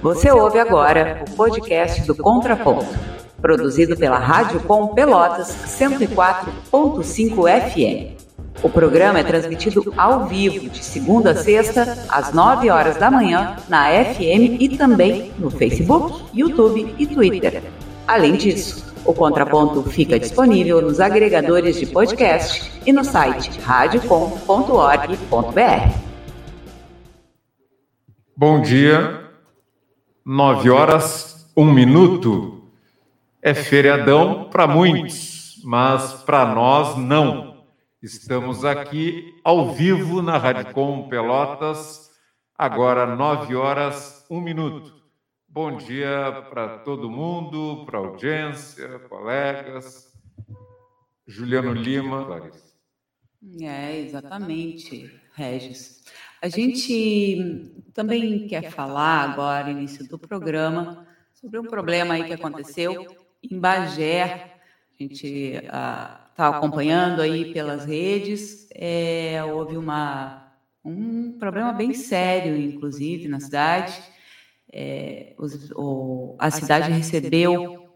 Você ouve agora o podcast do Contraponto, produzido pela Rádio Com Pelotas 104.5 FM. O programa é transmitido ao vivo de segunda a sexta, às 9 horas da manhã, na FM e também no Facebook, YouTube e Twitter. Além disso, o Contraponto fica disponível nos agregadores de podcast e no site radiocom.org.br. Bom dia, 9 horas, 1 minuto. É feriadão para muitos, mas para nós não. Estamos aqui ao vivo na Radicom Pelotas, agora 9 horas, 1 minuto. Bom dia para todo mundo, para a audiência, colegas. Juliano Lima. É, exatamente, Regis. A gente também quer falar agora, início do programa, sobre um problema aí que aconteceu em Bagé. A gente está ah, acompanhando aí pelas redes. É, houve uma, um problema bem sério, inclusive, na cidade. É, os, o, a cidade recebeu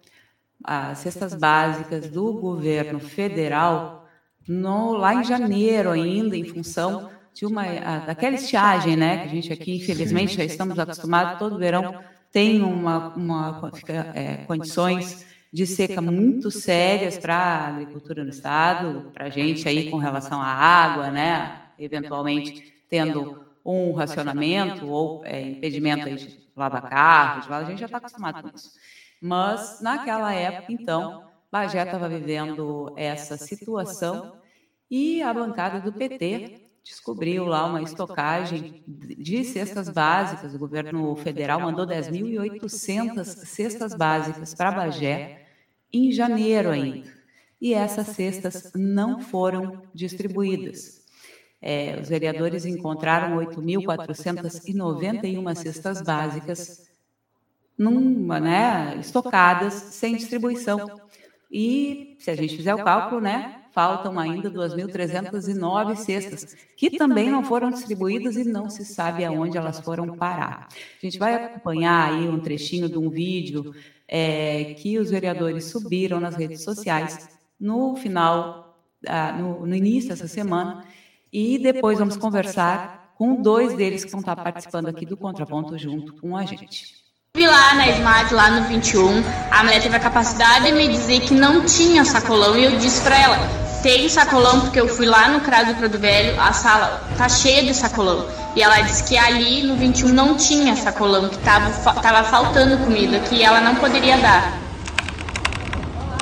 as cestas básicas do governo federal no, lá em janeiro ainda, em função de uma daquela estiagem, né? Que a gente aqui, infelizmente, já estamos acostumados, todo verão tem uma, uma é, condições de seca muito sérias para a agricultura no estado, para a gente aí com relação à água, né? Eventualmente tendo um racionamento ou é, impedimento aí de lavar carro, de a gente já está acostumado com isso. Mas naquela época, então, Bagé estava vivendo essa situação e a bancada do PT descobriu lá uma estocagem de cestas básicas. O governo federal mandou 10.800 cestas básicas para Bagé em janeiro ainda. E essas cestas não foram distribuídas. É, os vereadores encontraram 8.491 cestas básicas numa, né, estocadas sem distribuição. E se a gente fizer o cálculo, né, faltam ainda 2.309 cestas, que também não foram distribuídas e não se sabe aonde elas foram parar. A gente vai acompanhar aí um trechinho de um vídeo é, que os vereadores subiram nas redes sociais no final, ah, no, no início dessa semana, e depois vamos conversar com dois deles que vão estar participando aqui do Contraponto junto com a gente. Vi lá na Smart, lá no 21, a mulher teve a capacidade de me dizer que não tinha sacolão e eu disse para ela, tem sacolão porque eu fui lá no CRAS do Prado Velho, a sala tá cheia de sacolão. E ela disse que ali no 21 não tinha sacolão, que tava, tava faltando comida, que ela não poderia dar.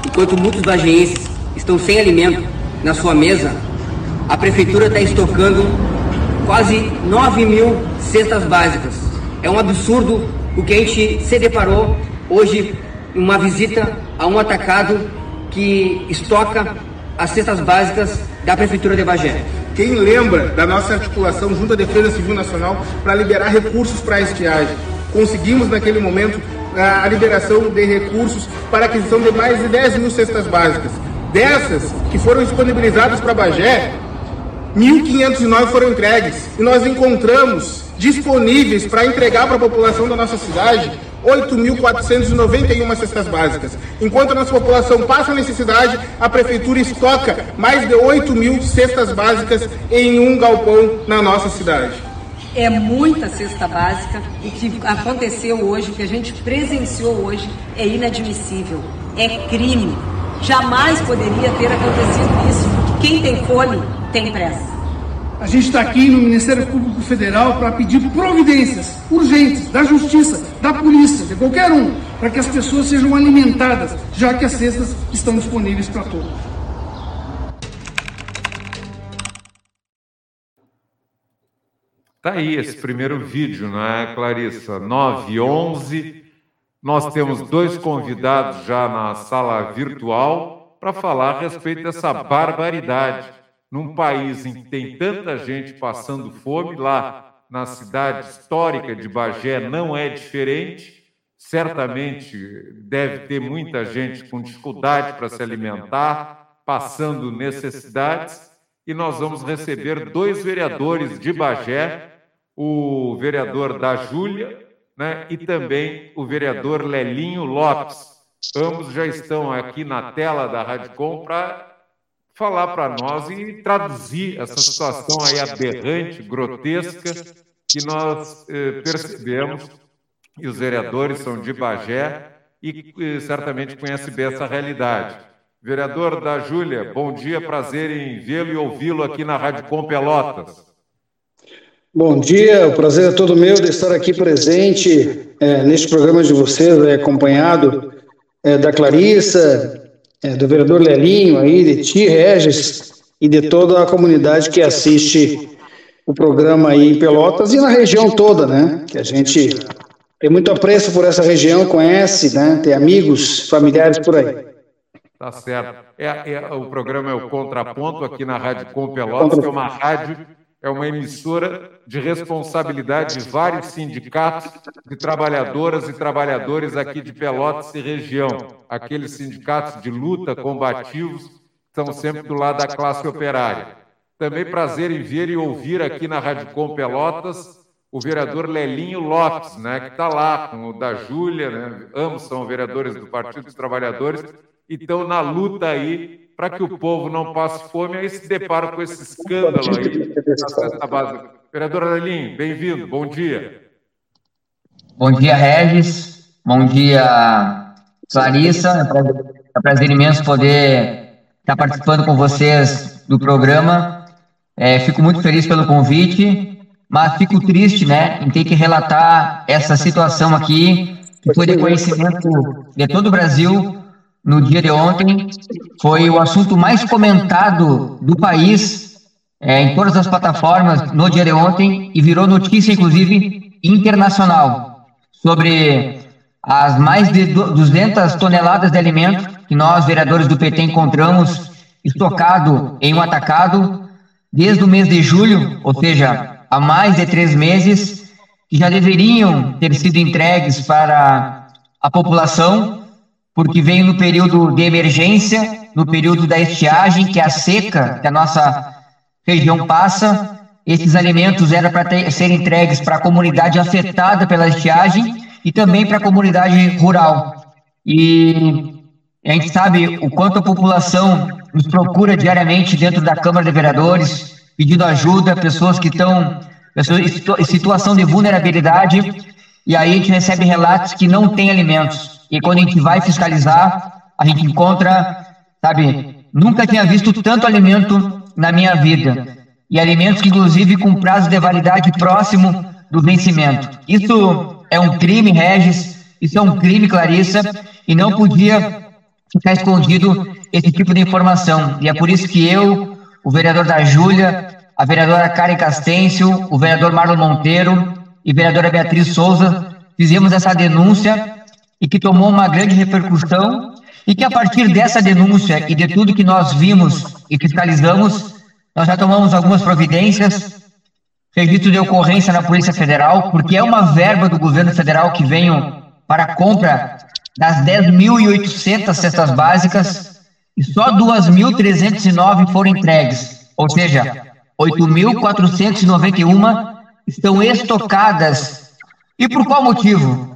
Enquanto muitos bageenses estão sem alimento na sua mesa, a prefeitura está estocando quase 9 mil cestas básicas. É um absurdo o que a gente se deparou hoje em uma visita a um atacado que estoca as cestas básicas da Prefeitura de Bagé. Quem lembra da nossa articulação junto à Defesa Civil Nacional para liberar recursos para a estiagem? Conseguimos naquele momento a liberação de recursos para a aquisição de mais de 10 mil cestas básicas. Dessas que foram disponibilizadas para Bagé, 1.509 foram entregues e nós encontramos disponíveis para entregar para a população da nossa cidade 8.491 cestas básicas. Enquanto a nossa população passa necessidade, a prefeitura estoca mais de 8 mil cestas básicas em um galpão na nossa cidade. É muita cesta básica o que aconteceu hoje, o que a gente presenciou hoje, é inadmissível, é crime. Jamais poderia ter acontecido isso, quem tem fome tem pressa. A gente está aqui no Ministério Público Federal para pedir providências urgentes da Justiça, da Polícia, de qualquer um, para que as pessoas sejam alimentadas, já que as cestas estão disponíveis para todos. Tá aí esse primeiro vídeo, não é, Clarissa? 9 e 11. Nós temos dois convidados já na sala virtual para falar a respeito dessa barbaridade num país em que tem tanta gente passando fome, lá na cidade histórica de Bagé não é diferente. Certamente deve ter muita gente com dificuldade para se alimentar, passando necessidades. E nós vamos receber dois vereadores de Bagé, o vereador da Júlia, né? e também o vereador Lelinho Lopes. Ambos já estão aqui na tela da Radicom para falar para nós e traduzir essa situação aí aberrante, grotesca, que nós eh, percebemos, e os vereadores são de Bagé e eh, certamente conhecem bem essa realidade. Vereador da Júlia, bom dia, prazer em vê-lo e ouvi-lo aqui na Rádio Com Pelotas. Bom dia, o prazer é todo meu de estar aqui presente é, neste programa de vocês, é, acompanhado é, da Clarissa, é, do vereador Lelinho, aí, de ti, Regis, e de toda a comunidade que assiste o programa aí em Pelotas e na região toda, né? Que a gente tem muito apreço por essa região, conhece, né? Tem amigos, familiares por aí. Tá certo. É, é, o programa é o Contraponto aqui na Rádio Com Pelotas, que é uma rádio, é uma emissora de responsabilidade de vários sindicatos de trabalhadoras e trabalhadores aqui de Pelotas e região. Aqueles sindicatos de luta combativos que estão sempre do lado da classe operária. Também prazer em ver e ouvir aqui na Rádio Com Pelotas o vereador Lelinho Lopes, né, que está lá com o da Júlia, né, ambos são vereadores do Partido dos Trabalhadores, e estão na luta aí para que o povo não passe fome, aí se depara com esse escândalo aí na cesta básica. Vereador Lelinho, bem-vindo, bom dia. Bom dia, Regis, bom dia, Clarissa, é um prazer imenso poder estar participando com vocês do programa. É, fico muito feliz pelo convite, mas fico triste, né, em ter que relatar essa situação aqui, que foi de conhecimento de todo o Brasil no dia de ontem. Foi o assunto mais comentado do país é, em todas as plataformas no dia de ontem e virou notícia, inclusive, internacional sobre as mais de 200 toneladas de alimento que nós, vereadores do PT, encontramos estocado em um atacado desde o mês de julho, ou seja, há mais de três meses, que já deveriam ter sido entregues para a população, porque veio no período de emergência, no período da estiagem, que é a seca que a nossa região passa. Esses alimentos eram para ser entregues para a comunidade afetada pela estiagem e também para a comunidade rural. E a gente sabe o quanto a população nos procura diariamente dentro da Câmara de Vereadores, pedindo ajuda, pessoas que estão em situação de vulnerabilidade, e aí a gente recebe relatos que não tem alimentos. E quando a gente vai fiscalizar, a gente encontra, sabe, nunca tinha visto tanto alimento na minha vida. E alimentos que, inclusive, com prazo de validade próximo do vencimento. Isso é um crime, Regis, isso é um crime, Clarissa, e não podia ficar escondido esse tipo de informação. E é por isso que eu, o vereador da Júlia, a vereadora Karen Castêncio, o vereador Marlon Monteiro e a vereadora Beatriz Souza fizemos essa denúncia e que tomou uma grande repercussão e que a partir dessa denúncia e de tudo que nós vimos e fiscalizamos, nós já tomamos algumas providências, registro de ocorrência na Polícia Federal, porque é uma verba do governo federal que vem para a compra das 10.800 cestas básicas, e só 2.309 foram entregues, ou seja, 8.491 estão estocadas. E por qual motivo?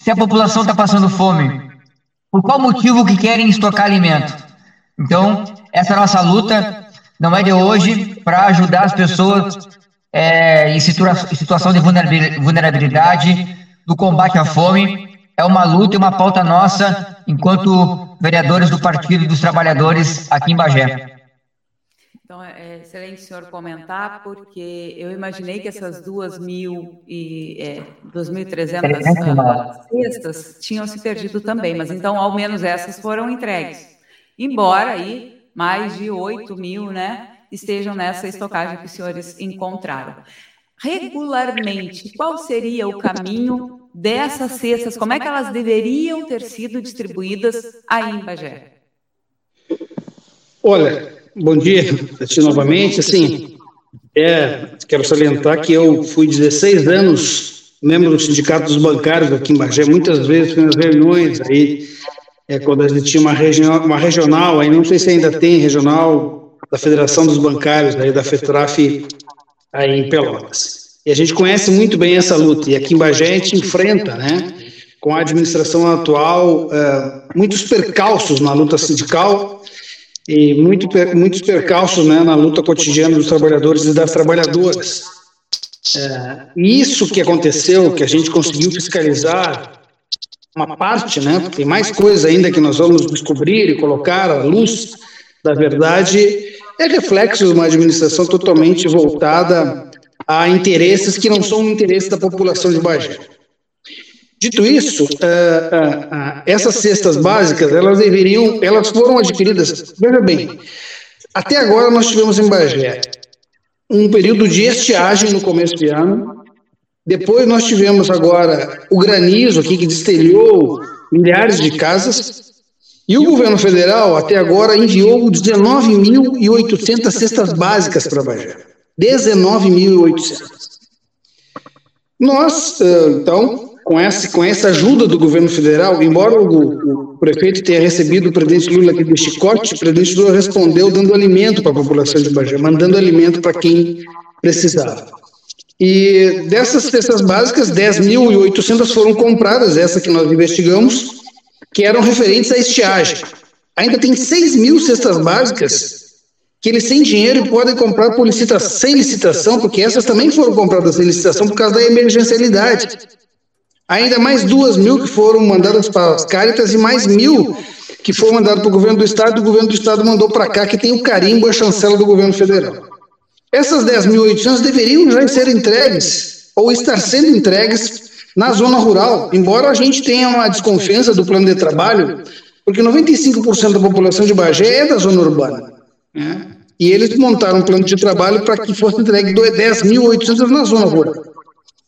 Se a população está passando fome, por qual motivo que querem estocar alimento? Então, essa nossa luta não é de hoje para ajudar as pessoas é, em situa situação de vulnerabilidade, no combate à fome, é uma luta e uma pauta nossa enquanto vereadores do Partido dos Trabalhadores aqui em Bagé. Então, é, é excelente o senhor comentar, porque eu imaginei que essas duas mil e é, 2.300 cestas tinham se perdido também, mas então ao menos essas foram entregues. Embora aí mais de 8 mil né, estejam nessa estocagem que os senhores encontraram. Regularmente, qual seria o caminho dessas cestas, como é que elas deveriam ter sido distribuídas aí em Bagé? Olha, bom dia novamente. Assim, é, quero salientar que eu fui 16 anos membro do Sindicato dos Bancários aqui em Bagé, muitas vezes nas reuniões aí, é, quando a gente tinha uma, regional, uma regional, aí não sei se ainda tem regional da Federação dos Bancários, aí da FETRAF, aí em Pelotas. E a gente conhece muito bem essa luta. E aqui em Bagé a gente enfrenta, né, com a administração atual, uh, muitos percalços na luta sindical e muito, muitos percalços né, na luta cotidiana dos trabalhadores e das trabalhadoras. É, isso que aconteceu, que a gente conseguiu fiscalizar uma parte, né? Tem mais coisas ainda que nós vamos descobrir e colocar à luz da verdade, é reflexo de uma administração totalmente voltada a interesses que não são o interesse da população de Bagé. Dito isso, uh, uh, uh, essas cestas básicas, elas deveriam, elas foram adquiridas, veja bem, até agora nós tivemos em Bagé um período de estiagem no começo de ano, depois nós tivemos agora o granizo aqui que destelhou milhares de casas, e o governo federal até agora enviou 19.800 cestas básicas para Bagé. 19.800. Nós, então, com essa, com essa ajuda do governo federal, embora o, o prefeito tenha recebido o presidente Lula aqui de chicote, o presidente Lula respondeu dando alimento para a população de Bagé, mandando alimento para quem precisava. E dessas cestas básicas, 10.800 foram compradas, essa que nós investigamos, que eram referentes à estiagem. Ainda tem 6 mil cestas básicas que eles sem dinheiro podem comprar por licitação, sem licitação, porque essas também foram compradas sem licitação por causa da emergencialidade. Ainda mais duas mil que foram mandadas para as Caritas e mais mil que foram mandadas para o governo do Estado, e o governo do Estado mandou para cá, que tem o carimbo e a chancela do governo federal. Essas 10.800 deveriam já ser entregues, ou estar sendo entregues na zona rural, embora a gente tenha uma desconfiança do plano de trabalho, porque 95% da população de Bagé é da zona urbana. Né? E eles montaram um plano de trabalho para que fosse entregue 10.800 na zona rural.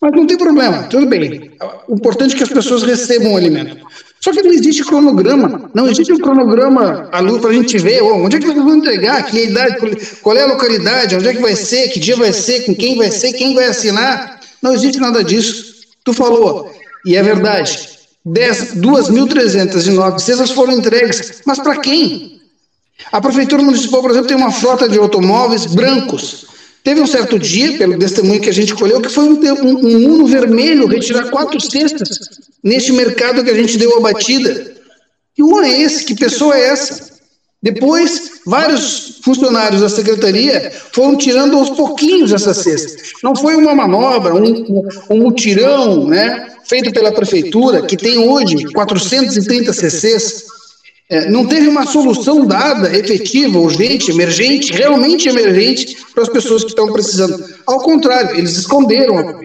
Mas não tem problema, tudo bem. O importante é que as pessoas recebam o alimento. Só que não existe cronograma, não existe um cronograma à luz para a gente ver oh, onde é que nós vamos entregar, que idade, qual é a localidade, onde é que vai ser, que dia vai ser, com quem vai ser, quem vai assinar. Não existe nada disso. Tu falou, e é verdade, 2.309 cestas foram entregues, mas para quem? A Prefeitura Municipal, por exemplo, tem uma frota de automóveis brancos Teve um certo dia, pelo testemunho que a gente colheu, que foi um, um, um Uno vermelho retirar quatro cestas neste mercado que a gente deu a batida. Que Uno é esse? Que pessoa é essa? Depois, vários funcionários da secretaria foram tirando aos pouquinhos essas cestas. Não foi uma manobra, um, um mutirão né, feito pela prefeitura, que tem hoje 430 CCs, é, não teve uma solução dada, efetiva, urgente, emergente, realmente emergente, para as pessoas que estão precisando. Ao contrário, eles esconderam a.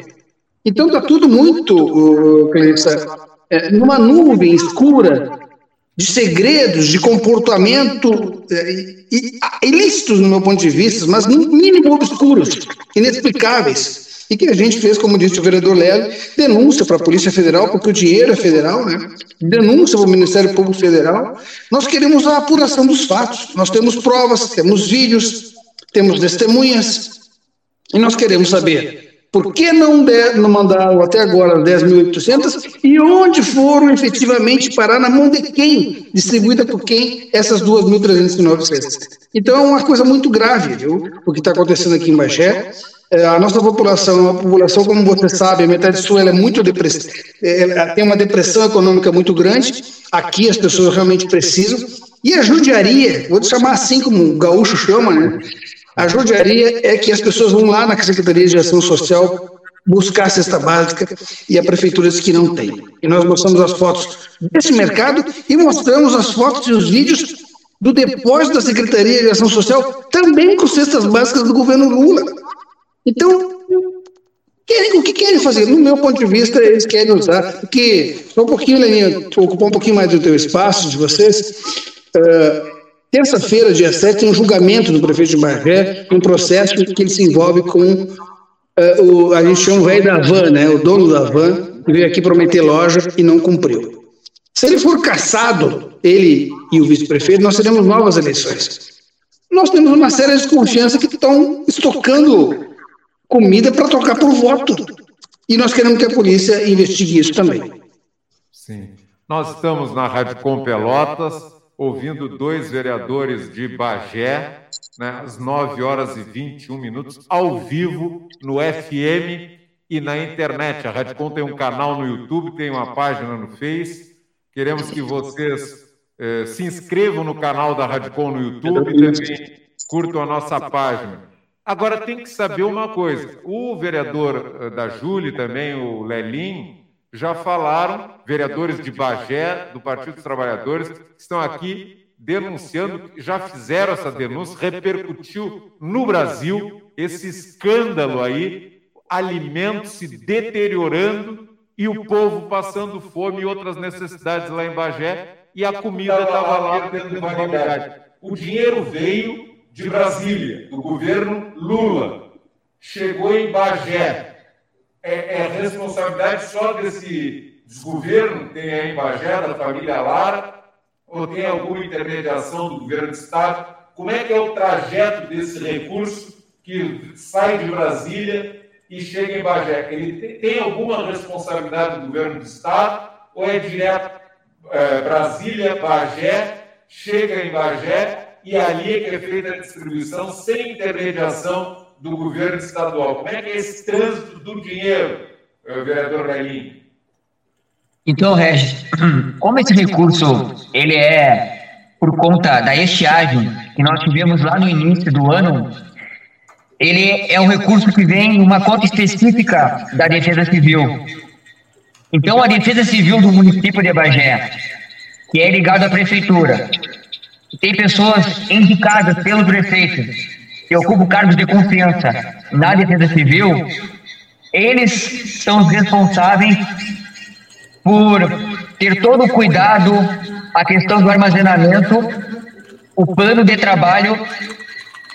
Então está tudo muito, Clarissa, é, numa nuvem escura de segredos, de comportamento é, ilícitos, no meu ponto de vista, mas no mínimo obscuros, inexplicáveis e que a gente fez, como disse o vereador Lélio, denúncia para a Polícia Federal, porque o dinheiro é federal, né? denúncia para o Ministério Público Federal. Nós queremos a apuração dos fatos. Nós temos provas, temos vídeos, temos testemunhas, e nós queremos saber por que não, der, não mandaram até agora 10.800 e onde foram efetivamente parar na mão de quem, distribuída por quem, essas 2.309 cestas. Então é uma coisa muito grave, viu, o que está acontecendo aqui em Bagé. É, a nossa população, uma população, como você sabe, a metade sul é muito depressiva, é, tem uma depressão econômica muito grande. Aqui as pessoas realmente precisam. E a judiaria, vou te chamar assim como o gaúcho chama, né? A judiaria é que as pessoas vão lá na Secretaria de Ação Social buscar a cesta básica e a prefeitura diz que não tem. E nós mostramos as fotos desse mercado e mostramos as fotos e os vídeos do depósito da Secretaria de Ação Social também com cestas básicas do governo Lula. Então, querem, o que querem fazer? No meu ponto de vista, eles querem usar, porque, só um pouquinho, Leninha, ocupar um pouquinho mais do teu espaço, de vocês, uh, Terça-feira, dia 7, tem um julgamento do prefeito de Bagé, um processo que ele se envolve com uh, o, a gente chama o velho da van, né, o dono da van, que veio aqui prometer loja e não cumpriu. Se ele for caçado, ele e o vice-prefeito, nós teremos novas eleições. Nós temos uma séria desconfiança que estão estocando comida para trocar por voto. E nós queremos que a polícia investigue isso também. Sim. Nós estamos na Rádio Com Pelotas, ouvindo dois vereadores de Bagé, né, às 9 horas e 21 minutos, ao vivo, no FM e na internet. A Radicom tem um canal no YouTube, tem uma página no Face. Queremos que vocês eh, se inscrevam no canal da Radicom no YouTube e também curtam a nossa página. Agora tem que saber uma coisa: o vereador eh, da Júlia também, o Lelim, já falaram, vereadores de Bagé, do Partido dos Trabalhadores, estão aqui denunciando, já fizeram essa denúncia, repercutiu no Brasil esse escândalo aí, alimentos se deteriorando e o povo passando fome e outras necessidades lá em Bagé e a comida estava lá tendo validade. O dinheiro veio de Brasília, do governo Lula, chegou em Bagé. É, é responsabilidade só desse desgoverno que tem aí em Bagé, da família Lara, ou tem alguma intermediação do governo do Estado? Como é que é o trajeto desse recurso que sai de Brasília e chega em Bagé? Ele tem alguma responsabilidade do governo do Estado ou é direto é, Brasília, Bagé, chega em Bagé e ali é que é feita a distribuição sem intermediação do governo estadual? Como é que é esse trânsito do dinheiro, é, vereador Relim? Então, Regis, como esse recurso ele é por conta da estiagem que nós tivemos lá no início do ano, ele é um recurso que vem numa conta específica da Defesa Civil. Então, a Defesa Civil do município de Bagé, que é ligada à prefeitura, tem pessoas indicadas pelo prefeito que ocupam cargos de confiança na Defesa Civil, eles são os responsáveis por ter todo o cuidado, a questão do armazenamento, o plano de trabalho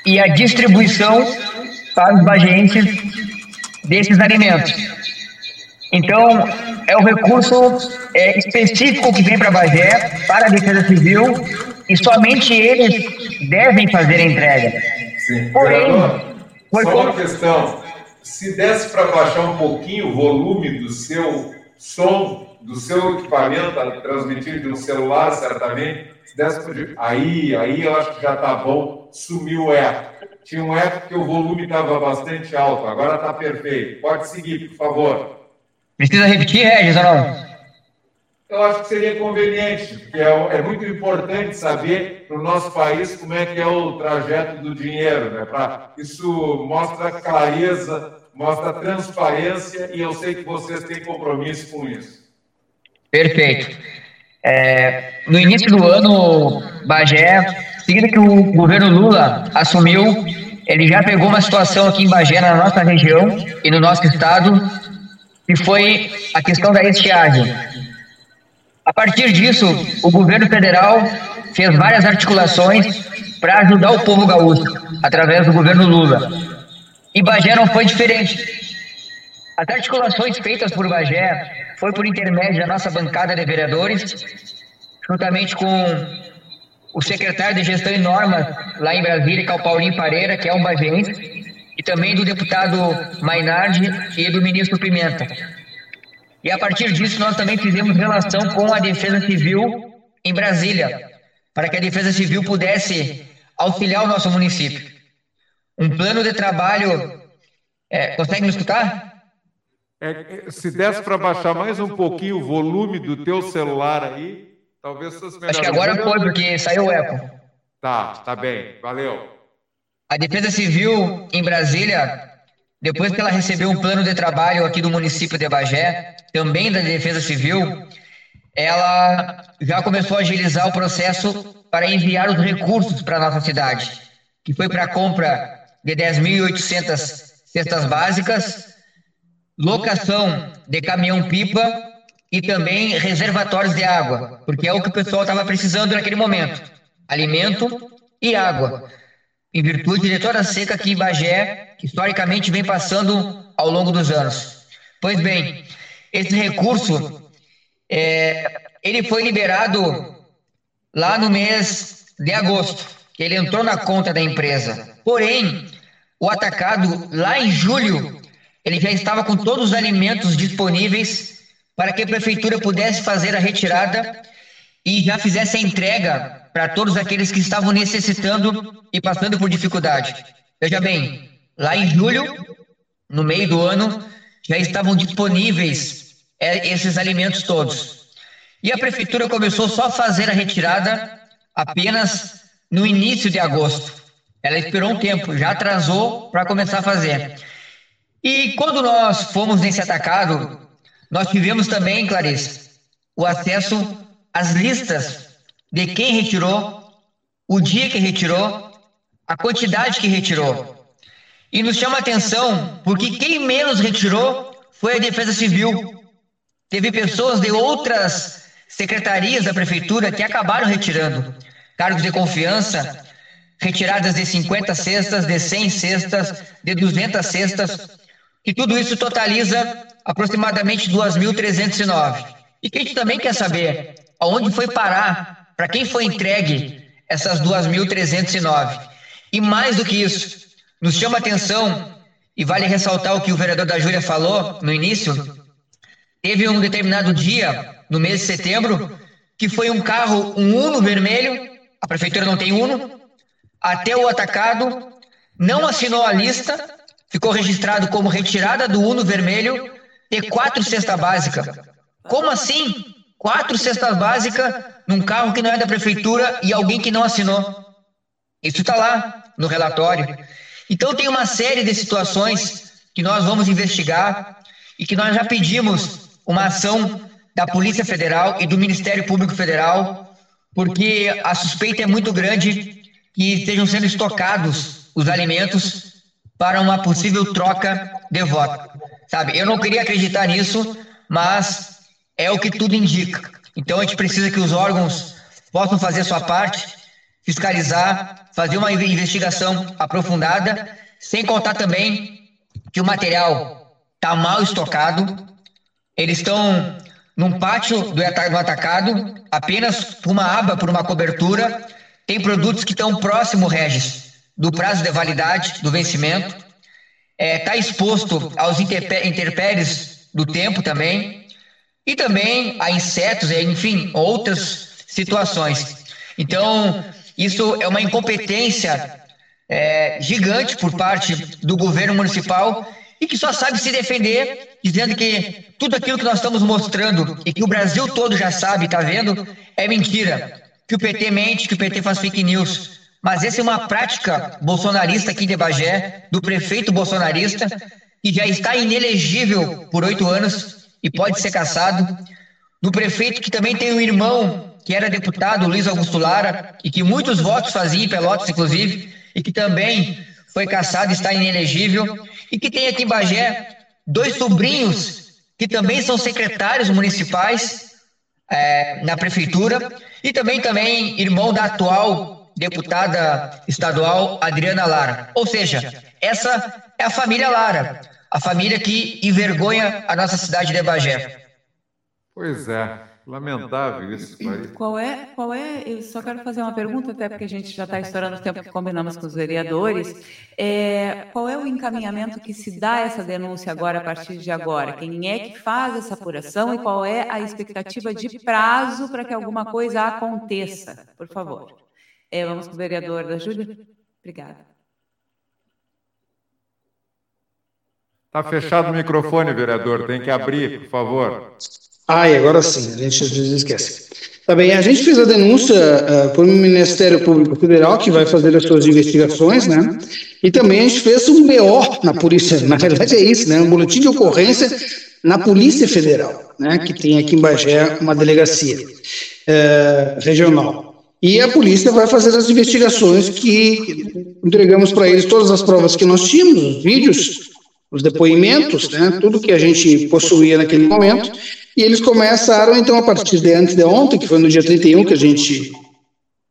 e a distribuição para os bageenses desses alimentos. Então, é o recurso é, específico que vem para Bagé, para a Defesa Civil, e somente eles devem fazer a entrega. Sim. Porém, foi só uma questão. Se desse para baixar um pouquinho o volume do seu som, do seu equipamento, a transmitir de um celular, certamente, aí, aí eu acho que já está bom, sumiu o eco. Tinha um eco que o volume estava bastante alto, agora está perfeito. Pode seguir, por favor. Precisa repetir, Regis, ou não? Eu acho que seria conveniente, porque é, é muito importante saber no nosso país como é que é o trajeto do dinheiro, né? Pra, isso mostra clareza, mostra transparência e eu sei que vocês têm compromisso com isso. Perfeito. É, no início do ano, Bagé, seguido que o governo Lula assumiu, ele já pegou uma situação aqui em Bagé, na nossa região e no nosso estado, que foi a questão da estiagem. A partir disso, o governo federal fez várias articulações para ajudar o povo gaúcho, através do governo Lula. E Bagé não foi diferente. As articulações feitas por Bagé foi por intermédio da nossa bancada de vereadores, juntamente com o secretário de Gestão e Normas lá em Brasília, que é o Paulinho Pareira, que é um bagense, e também do deputado Mainardi e do ministro Pimenta. E a partir disso, nós também fizemos relação com a Defesa Civil em Brasília, para que a Defesa Civil pudesse auxiliar o nosso município. Um plano de trabalho. É, consegue me escutar? É, se desse para baixar mais um pouquinho o volume do teu celular aí, talvez fosse melhor. Acho que agora foi, porque saiu o eco. Tá, tá bem, valeu. A Defesa Civil em Brasília, depois que ela recebeu um plano de trabalho aqui do município de Bagé, também da Defesa Civil, ela já começou a agilizar o processo para enviar os recursos para a nossa cidade, que foi para a compra de 10.800 cestas básicas, locação de caminhão-pipa e também reservatórios de água, porque é o que o pessoal estava precisando naquele momento: alimento e água. Em virtude de toda a seca que Bagé, historicamente, vem passando ao longo dos anos. Pois bem, esse recurso é, ele foi liberado lá no mês de agosto, que ele entrou na conta da empresa. Porém, o atacado lá em julho ele já estava com todos os alimentos disponíveis para que a prefeitura pudesse fazer a retirada e já fizesse a entrega para todos aqueles que estavam necessitando e passando por dificuldade. Veja bem, lá em julho, no meio do ano, já estavam disponíveis é, esses alimentos todos. E a prefeitura começou só a fazer a retirada apenas no início de agosto. Ela esperou um tempo, já atrasou para começar a fazer. E quando nós fomos nesse atacado, nós tivemos também, Clarice, o acesso às listas de quem retirou, o dia que retirou, a quantidade que retirou. E nos chama atenção porque quem menos retirou foi a Defesa Civil. Teve pessoas de outras secretarias da prefeitura que acabaram retirando cargos de confiança, retiradas de 50 cestas, de 100 cestas, de 200 cestas, e tudo isso totaliza aproximadamente 2.309. E que a gente também quer saber aonde foi parar, para quem foi entregue essas 2.309. E mais do que isso, nos chama atenção, e vale ressaltar o que o vereador da Júlia falou no início, teve um determinado dia, no mês de setembro, que foi um carro, um Uno vermelho, a prefeitura não tem Uno, até o atacado, não assinou a lista, ficou registrado como retirada do Uno vermelho e quatro cesta básica. Como assim? Quatro cestas básicas num carro que não é da prefeitura e alguém que não assinou. Isso está lá no relatório. Então tem uma série de situações que nós vamos investigar e que nós já pedimos uma ação da Polícia Federal e do Ministério Público Federal, porque a suspeita é muito grande que estejam sendo estocados os alimentos para uma possível troca de voto. Sabe, eu não queria acreditar nisso, mas é o que tudo indica. Então a gente precisa que os órgãos possam fazer sua parte, fiscalizar, fazer uma investigação aprofundada, sem contar também que o material está mal estocado, eles estão num pátio do atacado, apenas por uma aba, por uma cobertura, tem produtos que estão próximo, Regis, do prazo de validade, do vencimento. Está é, tá exposto aos intempéries do tempo também. E também a insetos, enfim, outras situações. Então, isso é uma incompetência é, gigante por parte do governo municipal e que só sabe se defender, dizendo que tudo aquilo que nós estamos mostrando e que o Brasil todo já sabe, está vendo, é mentira que o PT mente, que o PT faz fake news. Mas essa é uma prática bolsonarista aqui de Bagé, do prefeito bolsonarista, que já está inelegível por oito anos e pode ser caçado, do prefeito que também tem um irmão que era deputado, Luiz Augusto Lara, e que muitos votos fazia em Pelotas, inclusive, e que também foi caçado e está inelegível, e que tem aqui em Bagé dois sobrinhos que também são secretários municipais é, na prefeitura e também também irmão da atual deputada estadual Adriana Lara. Ou seja, essa é a família Lara, a família que envergonha a nossa cidade de Bagé. Pois é. Lamentável isso, Clarice. Qual é, qual é, eu só quero fazer uma pergunta, até porque a gente já está estourando o tempo que combinamos com os vereadores. É, qual é o encaminhamento que se dá essa denúncia agora, a partir de agora? Quem é que faz essa apuração e qual é a expectativa de prazo para que alguma coisa aconteça? Por favor. É, vamos com o vereador da Júlia. Obrigada. Está fechado o microfone, vereador. Tem que abrir, por favor. Ah, e agora sim, a gente às vezes esquece. Tá bem, a gente fez a denúncia uh, por um Ministério Público Federal que vai fazer as suas investigações, né? E também a gente fez um BO na polícia, na verdade é isso, né? Um boletim de ocorrência na Polícia Federal, né? Que tem aqui em Bagé uma delegacia uh, regional. E a polícia vai fazer as investigações que entregamos para eles todas as provas que nós tínhamos, os vídeos, os depoimentos, né? Tudo que a gente possuía naquele momento e eles começaram, então, a partir de antes de ontem, que foi no dia 31 que a gente,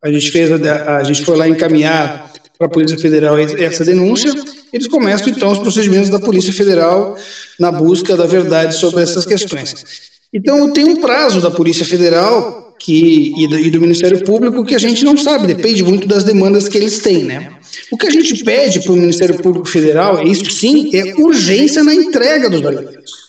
a gente fez, a, a gente foi lá encaminhar para a Polícia Federal essa denúncia, eles começam, então, os procedimentos da Polícia Federal na busca da verdade sobre essas questões. Então, tem um prazo da Polícia Federal que, e, do, e do Ministério Público que a gente não sabe, depende muito das demandas que eles têm, né? O que a gente pede para o Ministério Público Federal, isso sim, é urgência na entrega dos alimentos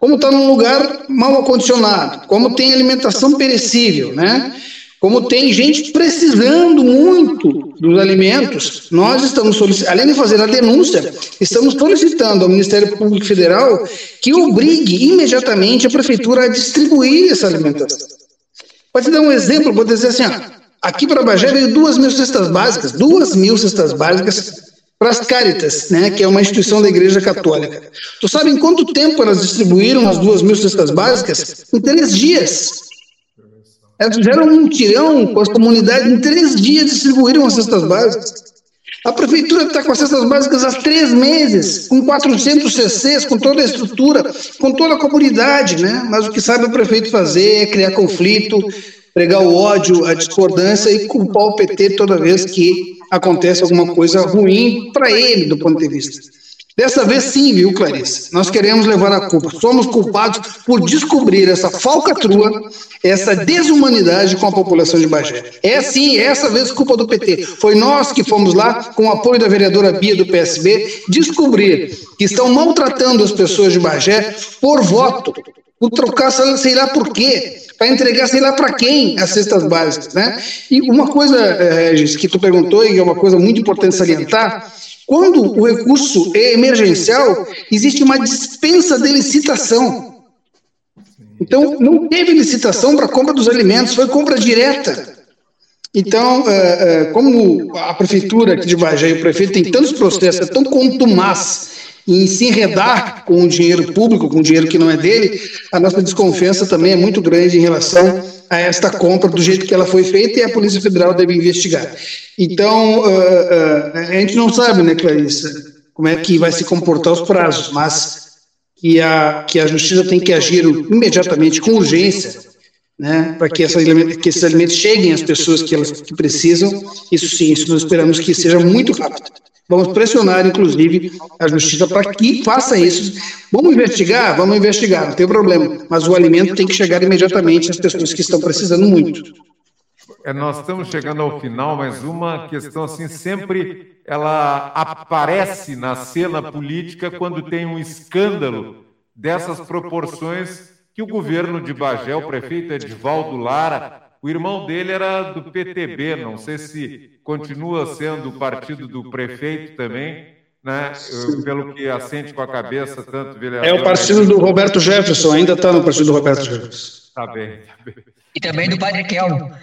como está num lugar mal acondicionado, como tem alimentação perecível, né? Como tem gente precisando muito dos alimentos, nós estamos solicitando, além de fazer a denúncia, estamos solicitando ao Ministério Público Federal que obrigue imediatamente a prefeitura a distribuir essa alimentação. Pode dar um exemplo, vou dizer assim, ó, aqui para Bagé veio duas mil cestas básicas, duas mil cestas básicas para as Caritas, né, que é uma instituição da Igreja Católica. Tu sabe em quanto tempo elas distribuíram as duas mil cestas básicas? Em três dias. Elas fizeram um tirão com as comunidades, em três dias distribuíram as cestas básicas. A prefeitura está com as cestas básicas há três meses, com 400 CCs, com toda a estrutura, com toda a comunidade, né? Mas o que sabe o prefeito fazer é criar conflito, pregar o ódio, a discordância e culpar o PT toda vez que acontece alguma coisa ruim para ele, do ponto de vista. Dessa vez sim, viu, Clarice? Nós queremos levar a culpa. Somos culpados por descobrir essa falcatrua, essa desumanidade com a população de Bagé. É sim, é essa vez culpa do PT. Foi nós que fomos lá, com o apoio da vereadora Bia do PSB, descobrir que estão maltratando as pessoas de Bagé por voto, por trocar sei lá por quê para entregar sei lá para quem as cestas básicas, né? E uma coisa, eh, Regis, que tu perguntou e é uma coisa muito importante salientar, quando o recurso é emergencial, existe uma dispensa de licitação. Então, não teve licitação para compra dos alimentos, foi compra direta. Então, eh, eh, como a prefeitura aqui de Bagé o prefeito tem tantos processos, é tão contumaz em se enredar com o dinheiro público, com o dinheiro que não é dele, a nossa desconfiança também é muito grande em relação a esta compra do jeito que ela foi feita e a Polícia Federal deve investigar. Então, uh, uh, a gente não sabe, né, Clarissa, como é que vai se comportar os prazos, mas que a, que a Justiça tem que agir imediatamente, com urgência, né, para que, que esses alimentos cheguem às pessoas que elas que precisam. Isso sim, isso nós esperamos que seja muito rápido. Vamos pressionar, inclusive, a justiça para que faça isso. Vamos investigar? Vamos investigar, não tem problema. Mas o alimento tem que chegar imediatamente às pessoas que estão precisando muito. É, nós estamos chegando ao final, mas uma questão assim sempre ela aparece na cena política quando tem um escândalo dessas proporções que o governo de Bagé, o prefeito Edvaldo Lara, o irmão dele era do PTB, não sei se continua sendo o partido do prefeito também, né? Pelo que assente com a cabeça, tanto vereador. É o partido do Roberto Jefferson, ainda está no partido do Roberto Jefferson. Está bem, tá bem. E também do Padre Kelmo.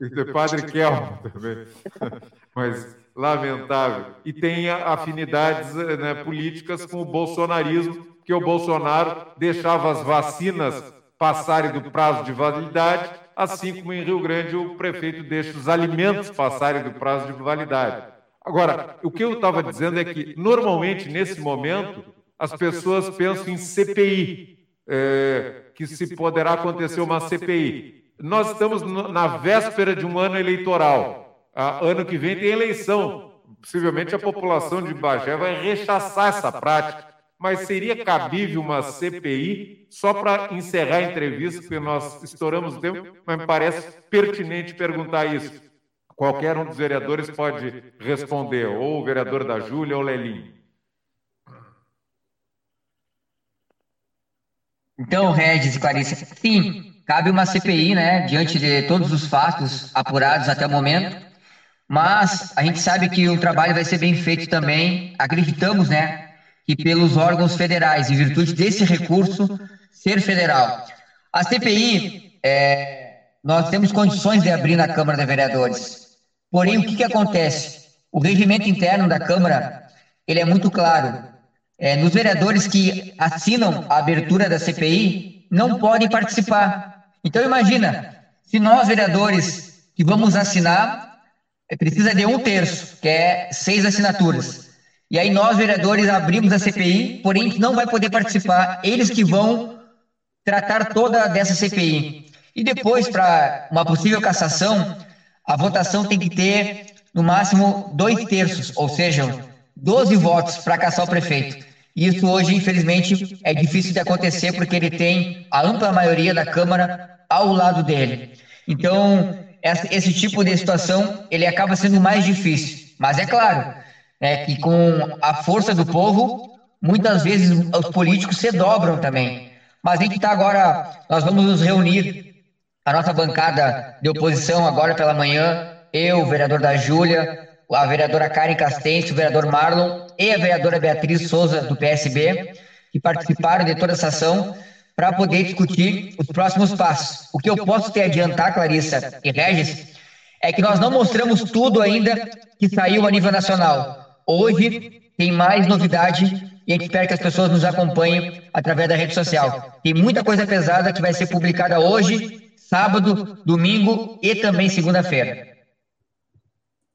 E do Padre Kelmo também. Mas lamentável. E tem afinidades né, políticas com o bolsonarismo, que o Bolsonaro deixava as vacinas passarem do prazo de validade assim como em Rio Grande o prefeito deixa os alimentos passarem do prazo de validade. Agora, o que eu estava dizendo é que, normalmente, nesse momento, as pessoas pensam em CPI, é, que se poderá acontecer uma CPI. Nós estamos na véspera de um ano eleitoral. ano que vem tem eleição. Possivelmente a população de Bagé vai rechaçar essa prática mas seria cabível uma CPI só para encerrar a entrevista, porque nós estouramos o tempo, mas me parece pertinente perguntar isso. Qualquer um dos vereadores pode responder, ou o vereador da Júlia ou o Lelinho. Então, Regis e Clarice, sim, cabe uma CPI, né, diante de todos os fatos apurados até o momento, mas a gente sabe que o trabalho vai ser bem feito também, acreditamos, né, que pelos órgãos federais, em virtude desse recurso ser federal. A CPI, é, nós temos condições de abrir na Câmara de Vereadores. Porém, o que, que acontece? O regimento interno da Câmara ele é muito claro. É, nos vereadores que assinam a abertura da CPI não podem participar. Então, imagina, se nós, vereadores, que vamos assinar, é, precisa de um terço, que é seis assinaturas. E aí nós, vereadores, abrimos a CPI, porém não vai poder participar, eles que vão tratar toda dessa CPI. E depois, para uma possível cassação, a votação tem que ter, no máximo, dois terços, ou seja, 12 votos para caçar o prefeito. E isso hoje, infelizmente, é difícil de acontecer porque ele tem a ampla maioria da Câmara ao lado dele. Então, esse tipo de situação, ele acaba sendo mais difícil. Mas é claro, é, que com a força do povo, muitas vezes os políticos se dobram também. Mas a gente está agora, nós vamos nos reunir a nossa bancada de oposição agora pela manhã, eu, o vereador da Júlia, a vereadora Karen Castente, o vereador Marlon e a vereadora Beatriz Souza, do PSB, que participaram de toda essa ação para poder discutir os próximos passos. O que eu posso te adiantar, Clarissa e Regis, é que nós não mostramos tudo ainda que saiu a nível nacional. Hoje tem mais novidade e a gente espera que as pessoas nos acompanhem através da rede social. Tem muita coisa pesada que vai ser publicada hoje, sábado, domingo e também segunda-feira.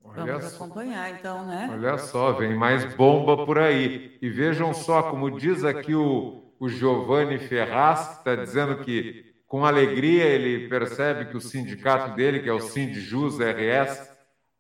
Vamos acompanhar, então, né? Olha só, vem mais bomba por aí. E vejam só, como diz aqui o, o Giovanni Ferraz, que está dizendo que, com alegria, ele percebe que o sindicato dele, que é o Sindjus RS,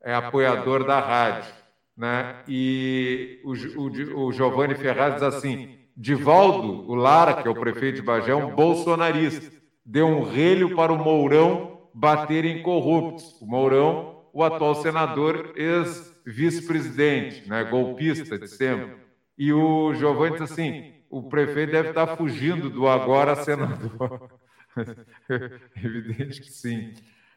é apoiador da rádio. Né? E o, o, o Giovanni Ferraz diz assim: Divaldo, o Lara, que é o prefeito de Bagé, é um bolsonarista. Deu um relho para o Mourão bater em corruptos. O Mourão, o atual senador, ex-vice-presidente, né? golpista de sempre. E o Giovanni diz assim: o prefeito deve estar fugindo do agora senador. Evidente que sim.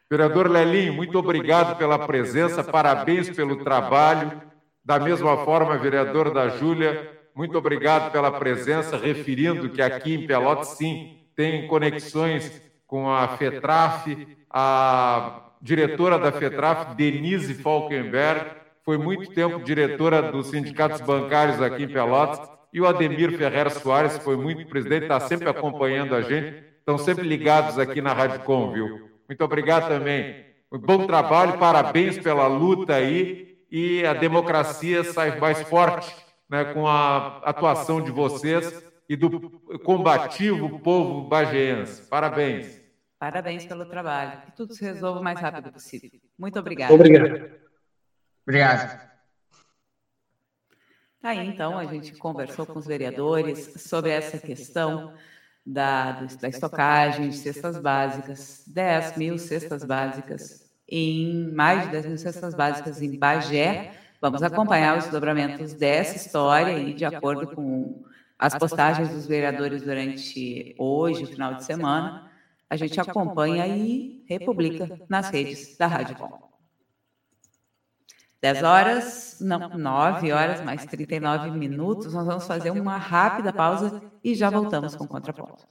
Vereador Lelinho, muito obrigado pela presença, parabéns pelo trabalho. Da mesma forma, vereador da Júlia, muito obrigado pela presença, referindo que aqui em Pelotas, sim, tem conexões com a FETRAF, a diretora da FETRAF, Denise Falkenberg, foi muito tempo diretora dos sindicatos bancários aqui em Pelotas, e o Ademir Ferreira Soares foi muito presidente, está sempre acompanhando a gente, estão sempre ligados aqui na Rádio Com, viu? Muito obrigado também. Bom trabalho, parabéns pela luta aí e a democracia sai mais forte né, com a atuação de vocês e do combativo povo bageense. Parabéns. Parabéns pelo trabalho. Que tudo se resolva o mais rápido possível. Muito obrigada. Obrigado. Obrigado. Aí, então, a gente conversou com os vereadores sobre essa questão da, da estocagem de cestas básicas, 10 mil cestas básicas, em mais de 10 mil cestas básicas em Bagé. Vamos acompanhar os desdobramentos dessa história e, de acordo com as postagens dos vereadores durante hoje, o final de semana, a gente acompanha e republica nas redes da Rádio Com. 10 horas, não, 9 horas mais 39 minutos. Nós vamos fazer uma rápida pausa e já voltamos com o contraponto.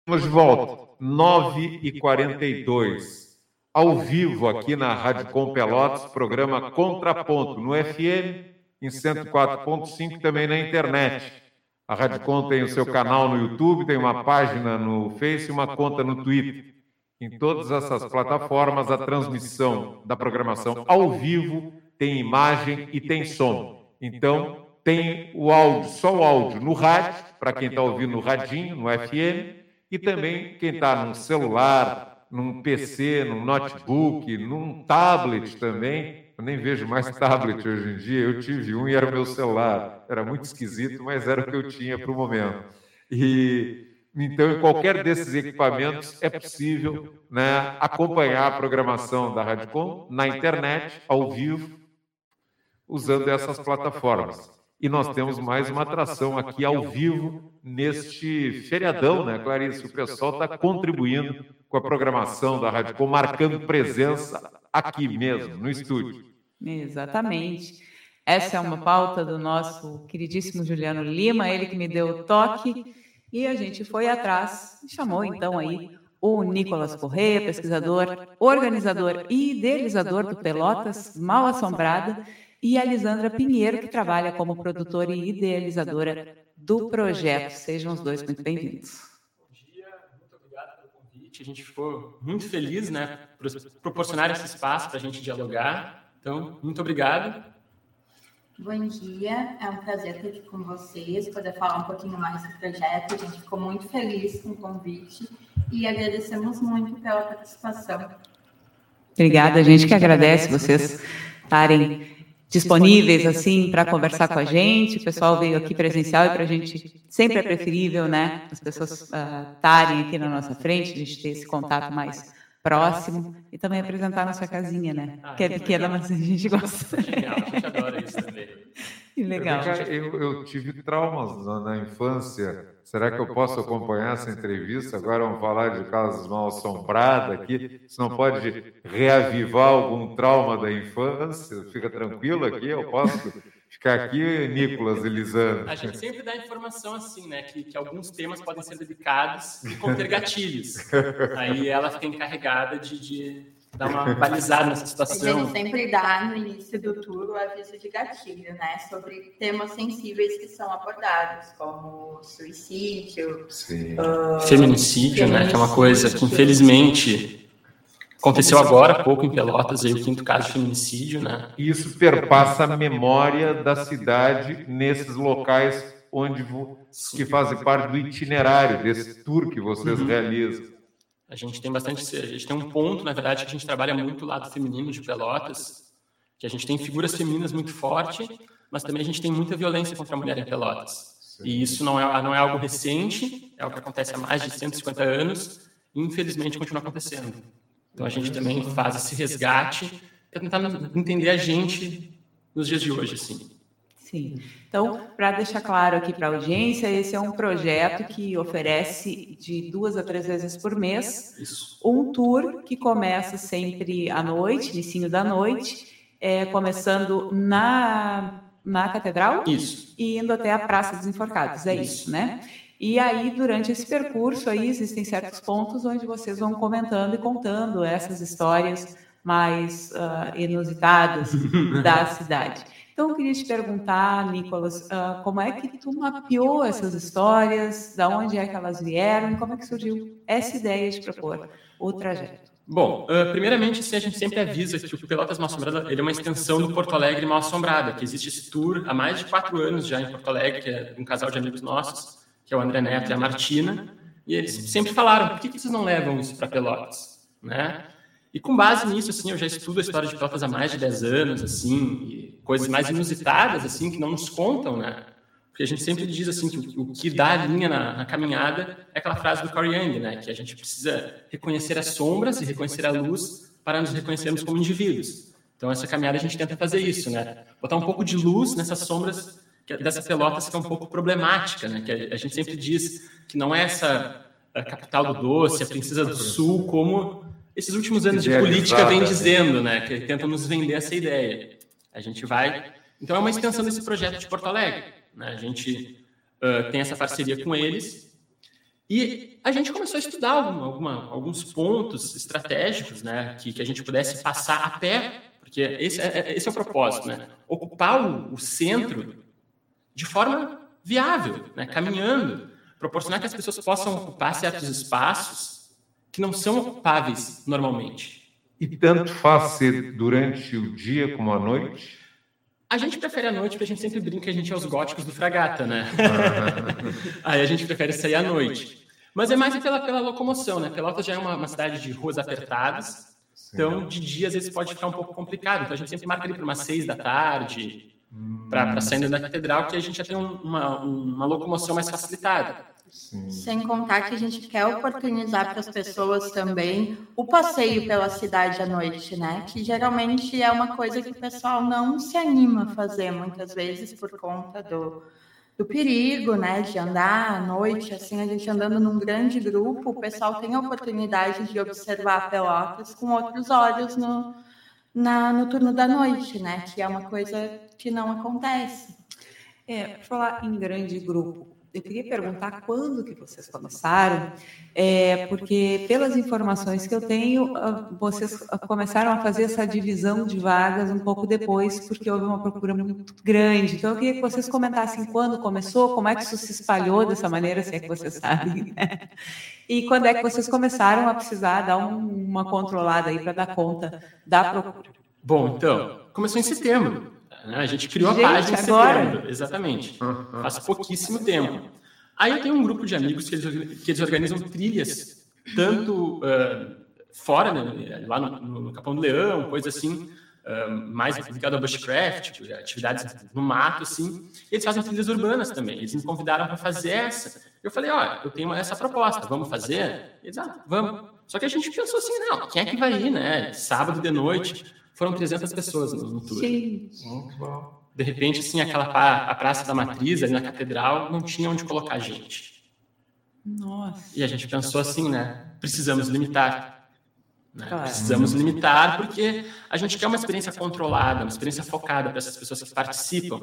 Estamos de volta, 9 e 42 ao vivo aqui na Rádio Com Pelotas, programa Contraponto, no FM, em 104.5 também na internet. A Rádio Com tem o seu canal no YouTube, tem uma página no Face e uma conta no Twitter. Em todas essas plataformas, a transmissão da programação ao vivo tem imagem e tem som. Então, tem o áudio, só o áudio no rádio, para quem está ouvindo no radinho, no FM, e também quem está num celular, num PC, num notebook, num tablet também. Eu nem vejo mais tablet hoje em dia. Eu tive um e era o meu celular. Era muito esquisito, mas era o que eu tinha para o momento. E então, em qualquer desses equipamentos, é possível né, acompanhar a programação da Radicom na internet, ao vivo, usando essas plataformas. E nós temos mais uma atração aqui ao vivo neste feriadão, né, Clarice? O pessoal está contribuindo com a programação da Radicom, marcando presença aqui mesmo, no estúdio. Exatamente. Essa é uma pauta do nosso queridíssimo Juliano Lima, ele que me deu o toque e a gente foi atrás e chamou então aí o Nicolas Corrêa, pesquisador, organizador e idealizador do Pelotas Mal Assombrada, e a Lisandra Pinheiro, que trabalha como produtora e idealizadora do projeto. Sejam os dois muito bem-vindos. Bom dia, muito obrigado pelo convite. A gente ficou muito feliz, né, por proporcionar esse espaço para a gente dialogar. Então, muito obrigado. Bom dia, é um prazer estar aqui com vocês, poder falar um pouquinho mais do projeto. A gente ficou muito feliz com o convite e agradecemos muito pela participação. Obrigada, a gente que agradece vocês estarem disponíveis assim para conversar com a gente. O pessoal veio aqui presencial e para a gente sempre é preferível, né? As pessoas estarem uh, aqui na nossa frente, a gente ter esse contato mais próximo e também apresentar a nossa casinha, né? Ah, que é pequena, legal. mas a gente gosta. Genial, a gente adora isso também. Que legal. Eu, eu tive traumas na, na, infância, Será que eu posso acompanhar essa entrevista? Agora vamos falar de casas mal assombradas aqui. Você não pode reavivar algum trauma da infância? Fica tranquilo aqui, eu posso ficar aqui, Nicolas Elisandro. A gente sempre dá informação assim, né? Que, que alguns temas podem ser dedicados e conter gatilhos. Aí ela fica encarregada de, de dar uma balizada nessa situação. A gente sempre dá no início do tour o aviso de gatilho, né? Sobre temas sensíveis que são abordados, como suicídio, uh, feminicídio, né? Que é uma coisa que infelizmente aconteceu agora há pouco em Pelotas, aí o quinto caso de feminicídio, né? Isso perpassa a memória da cidade nesses locais onde que fazem parte do itinerário desse tour que vocês uhum. realizam. A gente tem bastante, a gente tem um ponto, na verdade, que a gente trabalha muito o lado feminino de Pelotas, que a gente tem figuras femininas muito forte, mas também a gente tem muita violência contra a mulher em Pelotas. E isso não é, não é algo recente, é algo que acontece há mais de 150 anos e infelizmente continua acontecendo. Então a gente também faz esse resgate para tentar entender a gente nos dias de hoje, assim. Sim. Então, para deixar claro aqui para a audiência, esse é um projeto que oferece de duas a três vezes por mês Isso. um tour que começa sempre à noite, início da noite, é, começando na, na catedral isso. e indo até a Praça dos Enforcados. É isso, isso né? E aí, durante esse percurso, aí existem certos pontos onde vocês vão comentando e contando essas histórias mais uh, inusitadas da cidade. Então, eu queria te perguntar, Nicolas, uh, como é que tu mapeou essas histórias, da onde é que elas vieram como é que surgiu essa ideia de propor o trajeto? Bom, uh, primeiramente, assim, a gente sempre avisa que o Pelotas Mal Assombrada ele é uma extensão do Porto Alegre Mal Assombrada, que existe esse tour há mais de quatro anos já em Porto Alegre, que é um casal de amigos nossos, que é o André Neto e a Martina, e eles sempre falaram, por que, que vocês não levam isso para Pelotas? Né? E com base nisso, assim, eu já estudo a história de Pelotas há mais de 10 anos, assim, coisas mais inusitadas, assim, que não nos contam, né? Porque a gente sempre diz, assim, que o, que dá a linha na, na, caminhada é aquela frase do Carl Jung, né? Que a gente precisa reconhecer as sombras e reconhecer a luz para nos reconhecermos como indivíduos. Então, essa caminhada a gente tenta fazer isso, né? Botar um pouco de luz nessas sombras que, dessa Pelotas que é um pouco problemática, né? Que a, a gente sempre diz que não é essa capital do doce, a princesa do sul, como esses últimos anos de política vem dizendo, né, que tentam nos vender essa ideia. A gente vai. Então, é uma extensão desse projeto de Porto Alegre. Né? A gente uh, tem essa parceria com eles. E a gente começou a estudar alguma, alguma, alguns pontos estratégicos né, que, que a gente pudesse passar a pé, porque esse é, é esse é o propósito, né? ocupar o, o centro de forma viável, né? caminhando, proporcionar que as pessoas possam ocupar certos espaços que não são ocupáveis normalmente. E tanto faz ser durante o dia como à noite? A gente prefere a noite porque a gente sempre brinca que a gente é os góticos do fragata, né? Aí a gente prefere sair à noite. Mas é mais pela, pela locomoção, né? Pelotas já é uma, uma cidade de ruas apertadas, Sim. então de dia às vezes pode ficar um pouco complicado. Então a gente sempre marca ali para umas seis da tarde, hum. para sair da catedral, que a gente já tem uma, uma locomoção mais facilitada. Sim. Sem contar que a gente quer oportunizar para as pessoas também o passeio pela cidade à noite, né? Que geralmente é uma coisa que o pessoal não se anima a fazer muitas vezes por conta do, do perigo, né? De andar à noite, assim, a gente andando num grande grupo, o pessoal tem a oportunidade de observar Pelotas com outros olhos no, na, no turno da noite, né? Que é uma coisa que não acontece. É, falar em grande grupo, eu queria perguntar quando que vocês começaram, é, porque pelas informações que eu tenho, vocês começaram a fazer essa divisão de vagas um pouco depois, porque houve uma procura muito grande. Então, eu queria que vocês comentassem quando começou, como é que isso se espalhou dessa maneira, se é que vocês sabem, né? e quando é que vocês começaram a precisar dar um, uma controlada aí para dar conta da procura. Bom, então, começou em setembro. Né? A gente criou gente, a página em setembro, exatamente. Faz pouquíssimo tempo. Aí eu tenho um grupo de amigos que eles, que eles organizam trilhas, tanto uh, fora, né, lá no, no, Capão do Leão, coisa assim, uh, mais ligado ao bushcraft, tipo, atividades no mato, assim. E eles fazem trilhas urbanas também. Eles me convidaram para fazer essa. Eu falei, ó, eu tenho essa proposta, vamos fazer? Eles, ah, vamos. Só que a gente pensou assim, não, quem é que vai ir, né? Sábado de noite foram 300 pessoas no, no tour. Sim. De repente, assim, aquela a Praça da Matriz, ali na Catedral, não tinha onde colocar gente. Nossa. E a gente pensou assim, né? Precisamos limitar. Né? Claro. Precisamos limitar porque a gente quer uma experiência controlada, uma experiência focada para essas pessoas que participam.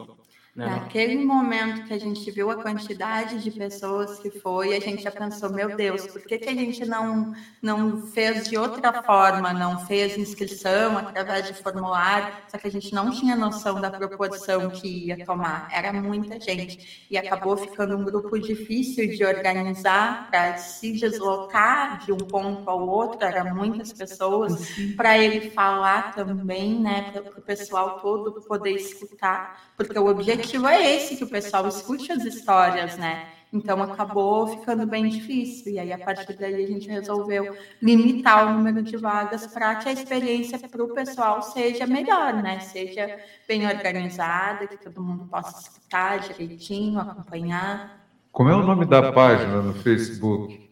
Né? Naquele momento que a gente viu a quantidade de pessoas que foi, a gente já pensou, meu Deus, por que, que a gente não, não fez de outra forma, não fez inscrição através de formulário, só que a gente não tinha noção da proporção que ia tomar, era muita gente. E acabou ficando um grupo difícil de organizar para se deslocar de um ponto ao outro, eram muitas pessoas, para ele falar também, né, para o pessoal todo poder escutar, porque o objetivo objetivo é esse, que o pessoal escute as histórias, né? Então acabou ficando bem difícil. E aí, a partir daí, a gente resolveu limitar o número de vagas para que a experiência para o pessoal seja melhor, né? Seja bem organizada, que todo mundo possa escutar direitinho, acompanhar. Como é o nome da página no Facebook?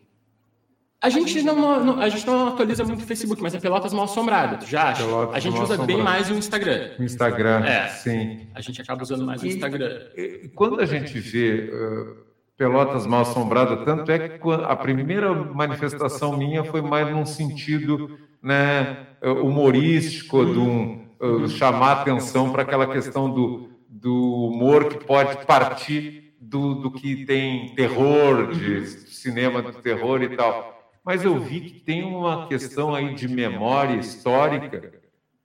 A gente não, não, a gente não atualiza muito o Facebook, mas é Pelotas Mal Assombrado, já acha? Pelotas a gente usa bem mais o Instagram. O Instagram, é, sim. A gente acaba usando mais e, o Instagram. E, quando a gente vê uh, Pelotas Mal Assombrada, tanto é que a primeira manifestação minha foi mais num sentido né, humorístico, de um, uh, chamar atenção para aquela questão do, do humor que pode partir do, do que tem terror, de cinema do terror e tal mas eu vi que tem uma questão aí de memória histórica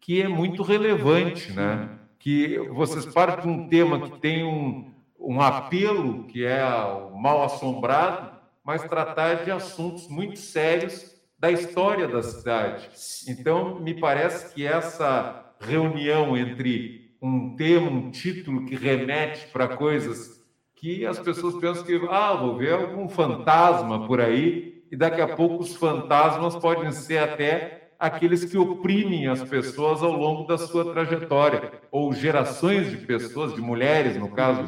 que é muito relevante, né? Que vocês partem de um tema que tem um, um apelo, que é o mal assombrado, mas tratar de assuntos muito sérios da história da cidade. Então, me parece que essa reunião entre um tema, um título que remete para coisas que as pessoas pensam que, ah, vou ver algum fantasma por aí, e daqui a pouco os fantasmas podem ser até aqueles que oprimem as pessoas ao longo da sua trajetória, ou gerações de pessoas, de mulheres, no caso,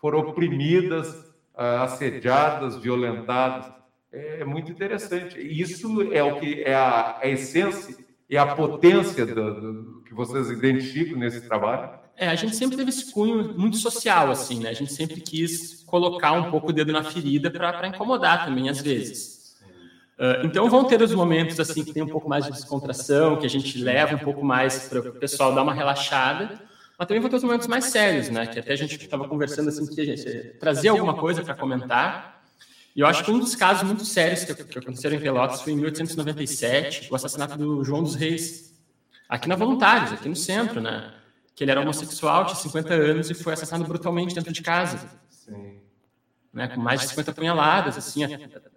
foram oprimidas, ah, assediadas, violentadas. É muito interessante. Isso é o que é a, a essência e a potência do, do, que vocês identificam nesse trabalho. É, a gente sempre teve esse cunho muito social, assim, né? A gente sempre quis colocar um pouco o dedo na ferida para incomodar também, às vezes. Uh, então vão ter os momentos assim que tem um pouco mais de descontração, que a gente leva um pouco mais para o pessoal dar uma relaxada, mas também vão ter os momentos mais sérios, né? Que até a gente estava conversando assim que a gente trazer alguma coisa para comentar. E eu acho que um dos casos muito sérios que, que aconteceram em Pelotas foi em 1897, o assassinato do João dos Reis, aqui na Voluntários, aqui no centro, né? Que ele era homossexual, tinha 50 anos e foi assassinado brutalmente dentro de casa. Sim né, com mais de 50 punhaladas, assim,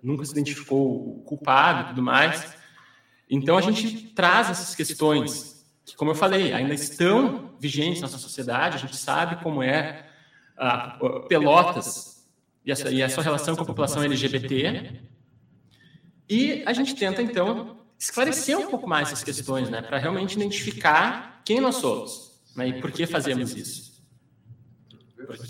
nunca se identificou o culpado e tudo mais. Então a gente traz essas questões que, como eu falei, ainda estão vigentes na nossa sociedade, a gente sabe como é a, a Pelotas e a, e a sua relação com a população LGBT, e a gente tenta, então, esclarecer um pouco mais essas questões, né, para realmente identificar quem nós somos né, e por que fazemos isso. Porque...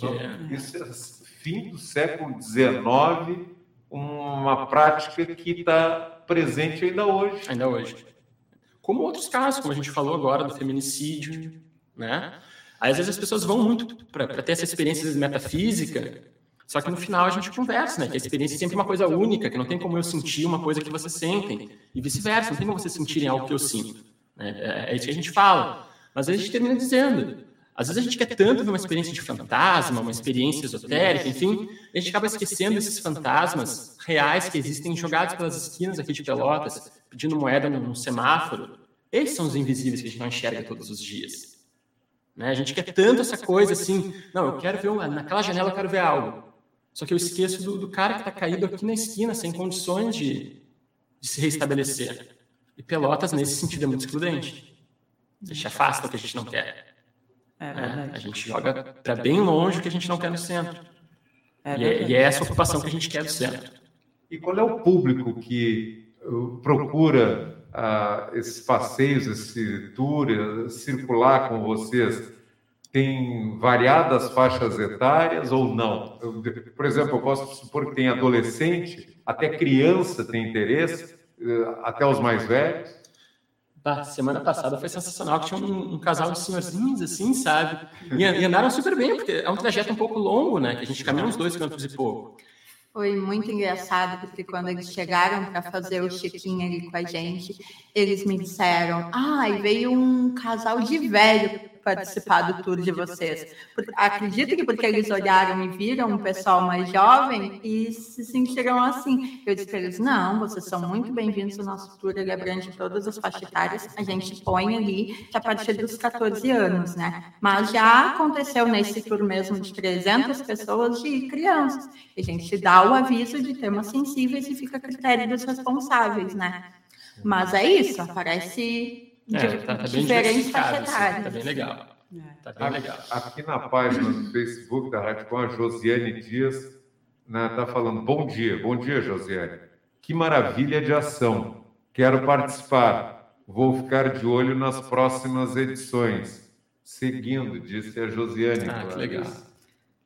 Isso é fim do século XIX, uma prática que está presente ainda hoje. Ainda hoje. Como outros casos, como a gente falou agora do feminicídio, né? Às vezes as pessoas vão muito para ter essa experiência metafísica, só que no final a gente conversa, né? Que a experiência é sempre uma coisa única, que não tem como eu sentir uma coisa que vocês sentem, e vice-versa, não tem como vocês sentirem algo que eu sinto. Né? É, é isso que a gente fala. Mas a gente termina dizendo, às vezes a gente quer tanto ver uma experiência de fantasma, uma experiência esotérica, enfim, a gente acaba esquecendo esses fantasmas reais que existem jogados pelas esquinas aqui de Pelotas, pedindo moeda num semáforo. Esses são os invisíveis que a gente não enxerga todos os dias. Né? A gente quer tanto essa coisa assim, não, eu quero ver, uma, naquela janela eu quero ver algo. Só que eu esqueço do, do cara que está caído aqui na esquina, sem condições de, de se restabelecer. E Pelotas, nesse sentido, é muito excludente. A gente afasta o que a gente não quer. É, é a gente joga para bem longe o que a gente não quer no centro. É e, é, e, é, essa ocupação que a gente quer do centro. E qual é o público que uh, procura uh, esses passeios, esse tour, uh, circular com vocês? Tem variadas faixas etárias ou não? Eu, por exemplo, eu posso supor que tem adolescente, até criança tem interesse, uh, até os mais velhos. Bah, semana passada foi sensacional, que tinha um, um, casal de senhorzinhos, assim, sabe? E, e, andaram super bem, porque é um trajeto um pouco longo, né? Que a gente caminha uns dois quilômetros e pouco. Foi muito engraçado, porque quando eles chegaram para fazer o check-in ali com a gente, eles me disseram: ah, e veio um casal de velho participar do tour de vocês. Acredito que porque eles olharam e viram um pessoal mais jovem e se sentiram assim. Eu disse para eles: não, vocês são muito bem-vindos ao nosso tour, ele abrange todas as faixas etárias. A gente põe ali que a partir dos 14 anos, né? Mas já aconteceu nesse tour mesmo de 300 pessoas de crianças. A gente dá o aviso de temas sensíveis e fica a critério dos responsáveis, né? Mas é isso, aparece é, tá, tá bem diversificado, assim, tá bem legal. É. Tá bem legal. Aqui na página do Facebook da Rádio Com, a Josiane Dias está né, tá falando, bom dia, bom dia, Josiane. Que maravilha de ação. Quero participar. Vou ficar de olho nas próximas edições. Seguindo, disse a Josiane. Ah, que legal.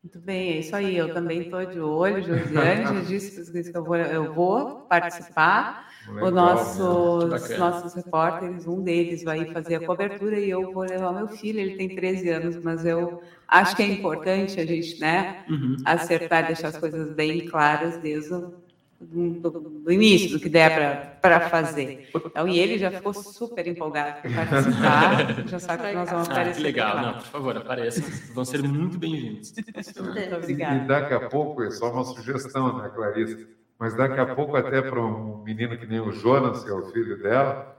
Muito bem, é isso aí. Eu também estou de olho, Josiane. Já disse que eu vou, eu vou participar. Legal, o nossos, né? nossos repórteres, um deles vai fazer a cobertura e eu vou levar meu filho, ele tem 13 anos, mas eu acho que é importante a gente né, uhum. acertar, deixar as coisas bem claras desde o do, do início, do que der para fazer. Então, e ele já ficou super empolgado para participar, já sabe que nós vamos aparecer. Ah, que legal, não, por favor, apareçam, vão ser muito bem-vindos. Muito obrigada. E daqui a pouco, é só uma sugestão, né, Clarice? Mas daqui a pouco, até para um menino que nem o Jonas, que é o filho dela,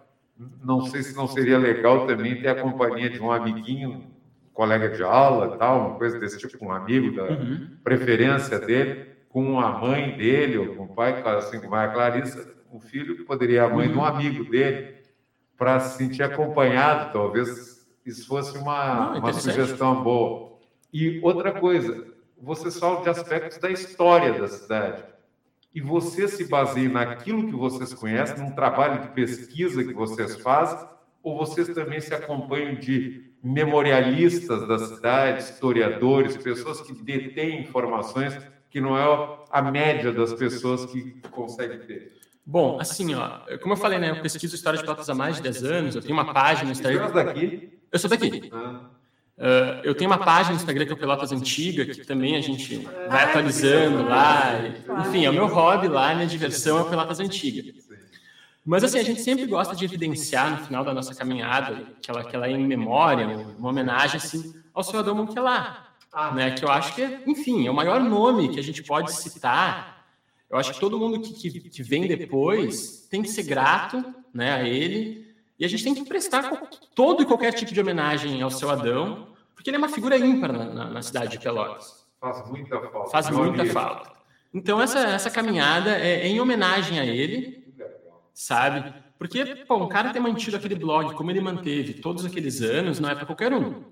não sei se não seria legal também ter a companhia de um amiguinho, colega de aula, tal, uma coisa desse tipo, um amigo da uhum. preferência dele, com a mãe dele ou com o pai, assim como a Clarissa, o filho que poderia a mãe uhum. de um uhum. amigo dele, para se sentir acompanhado, talvez isso fosse uma, uma sugestão boa. E outra coisa, vocês falam de aspectos da história da cidade e você se baseia naquilo que vocês conhecem, num trabalho de pesquisa que vocês fazem, ou vocês também se acompanham de memorialistas da cidade, historiadores, pessoas que detêm informações que não é a média das pessoas que conseguem ter? Bom, assim, ó, como eu falei, né, eu pesquiso história de Pelotas há mais de 10 anos, eu tenho uma página no Instagram. Você é daqui? Eu sou daqui. Ah. Uh, eu tenho uma página no Instagram que é o Pelotas Antiga, que também a gente vai atualizando lá. Enfim, é o meu hobby lá, minha diversão é o Pelotas Antiga. Mas assim, a gente sempre gosta de evidenciar no final da nossa caminhada, que ela, que ela é em memória, uma homenagem assim, ao Adão Monquelar, né? que eu acho que, é, enfim, é o maior nome que a gente pode citar. Eu acho que todo mundo que, que, que vem depois tem que ser grato né, a ele e a gente tem que prestar todo e qualquer tipo de homenagem ao seu Adão, porque ele é uma figura ímpar na, na, na cidade de Pelotas. Faz muita falta. Faz muita falta. Então, essa, essa caminhada é, é em homenagem a ele, sabe? Porque, pô, um cara ter mantido aquele blog como ele manteve todos aqueles anos não é para qualquer um.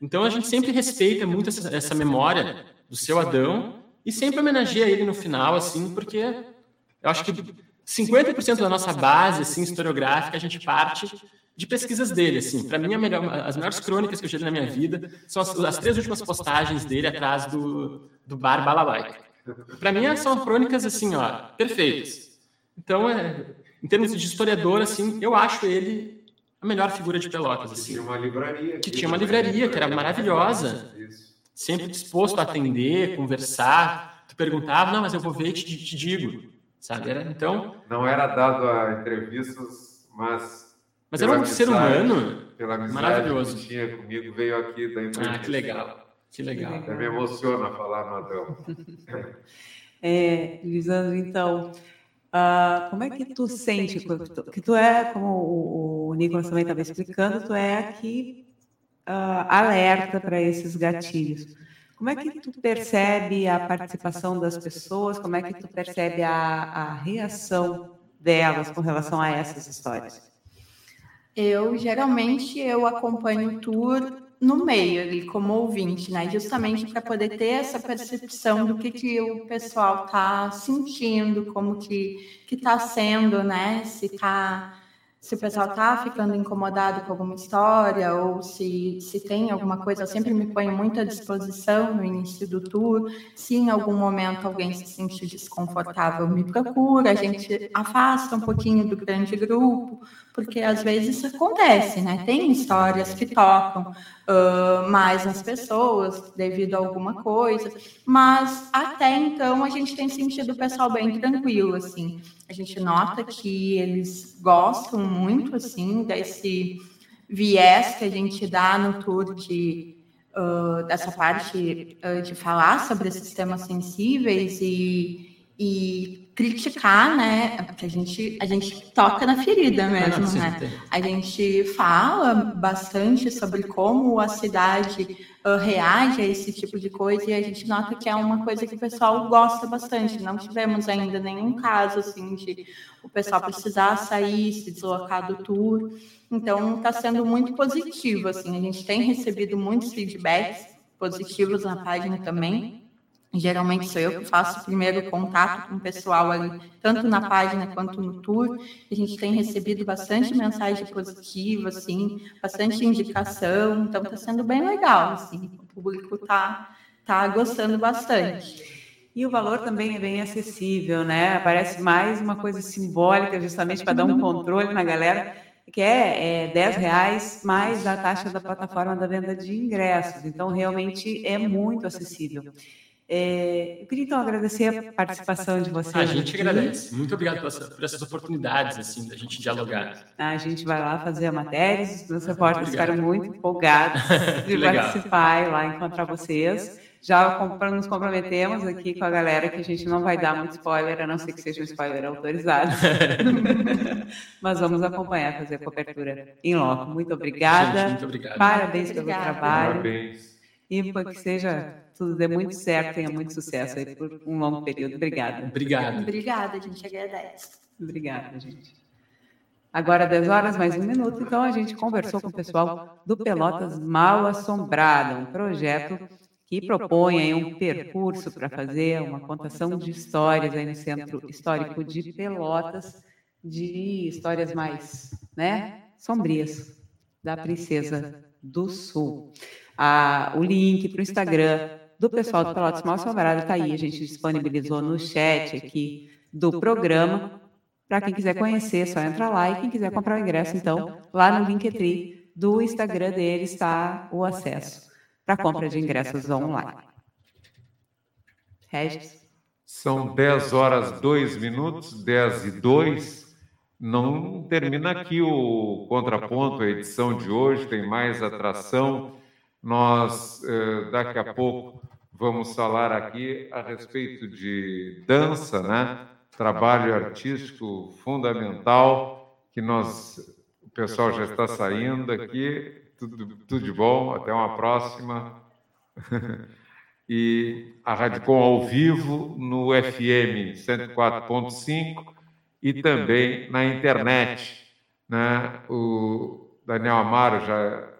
Então, a gente sempre respeita muito essa, essa memória do seu Adão e sempre homenageia ele no final, assim, porque eu acho que 50% da nossa base assim, historiográfica, a gente parte de pesquisas dele. Assim. Para mim, melhor, as melhores crônicas que eu já li na minha vida são as, as três últimas postagens dele atrás do, do bar Balalaika. Para mim, são crônicas assim, ó, perfeitas. Então, é, em termos de historiador, assim, eu acho ele a melhor figura de Pelotas. Assim. Que tinha uma livraria. Que tinha uma livraria, que era maravilhosa. Sempre disposto a atender, conversar. Tu perguntava, não, mas eu vou ver e te, te digo sabe? Era, então não era dado a entrevistas, mas mas era um amizade, ser humano pela maravilhoso que tinha comigo veio aqui da entrevista. Ah, que legal, que legal. Até me emociona falar no Adão. é, Lisandro, então, uh, como é que tu sente que tu é, como o Nicolas também estava explicando, tu é aqui uh, alerta para esses gatilhos. Como é que tu percebe a participação das pessoas? Como é que tu percebe a, a reação delas com relação a essas histórias? Eu geralmente eu acompanho o tour no meio ali como ouvinte, né? Justamente para poder ter essa percepção do que, que o pessoal está sentindo, como que que está sendo, né? Se está se o pessoal está ficando incomodado com alguma história ou se, se tem alguma coisa, eu sempre me ponho muito à disposição no início do tour. Se em algum momento alguém se sentir desconfortável, me procura, a gente afasta um pouquinho do grande grupo, porque às vezes isso acontece, né? Tem histórias que tocam uh, mais nas pessoas devido a alguma coisa, mas até então a gente tem sentido o pessoal bem tranquilo, assim. A gente nota que eles gostam muito, assim, desse viés que a gente dá no tour de uh, dessa parte uh, de falar sobre esses temas sensíveis e, e criticar, né? Porque a gente, a gente toca na ferida mesmo, né? A gente fala bastante sobre como a cidade uh, reage a esse tipo de coisa e a gente nota que é uma coisa que o pessoal gosta bastante. Não tivemos ainda nenhum caso assim de o pessoal precisar sair, se deslocar do tour. Então está sendo muito positivo. Assim, a gente tem recebido muitos feedbacks positivos na página também. Geralmente sou eu que faço o primeiro contato com o pessoal ali, tanto na página quanto no tour. A gente tem recebido bastante mensagem positiva, assim, bastante indicação, então está sendo bem legal, assim. O público está tá gostando bastante. E o valor também é bem acessível, né? Parece mais uma coisa simbólica, justamente para dar um controle na galera, que é, é 10 reais mais a taxa da plataforma da venda de ingressos. Então, realmente é muito acessível. É, eu queria então agradecer a participação de vocês. A gente aqui. agradece. Muito obrigado por, por, essas oportunidades assim da gente dialogar. A gente vai lá fazer a matéria, os repórteres ficaram muito empolgados de participar e lá encontrar vocês. Já nos comprometemos aqui com a galera que a gente não vai dar muito spoiler, a não ser que seja um spoiler autorizado. Mas vamos acompanhar, fazer a cobertura em loco. Muito obrigada. Gente, muito obrigado. Parabéns pelo trabalho. Parabéns. E para que seja tudo dê muito certo, tenha muito sucesso aí por um longo período. Obrigada. Obrigado. Obrigada, a gente agradece. Obrigada, gente. Agora, 10 horas, mais um minuto. Então, a gente conversou com o pessoal do Pelotas Mal Assombrada, um projeto que propõe aí um percurso para fazer uma contação de histórias aí no Centro Histórico de Pelotas, de histórias mais né, sombrias da Princesa do Sul a, o link para o Instagram do pessoal do Pelotas Mal Assombrado está aí. A gente disponibilizou no chat aqui do programa. Para quem quiser conhecer, só entra lá. E quem quiser comprar o ingresso, então, lá no Linktree do Instagram dele está o acesso para compra de ingressos online. Regis? São 10 horas 2 minutos, 10 e 2. Não termina aqui o contraponto, a edição de hoje, tem mais atração. Nós, eh, daqui a pouco, vamos falar aqui a respeito de dança, né? Trabalho artístico fundamental, que nós, o pessoal já está saindo aqui. Tudo, tudo de bom, até uma próxima. e a Rádio Com ao vivo no FM 104.5 e também na internet. Né? O Daniel Amaro já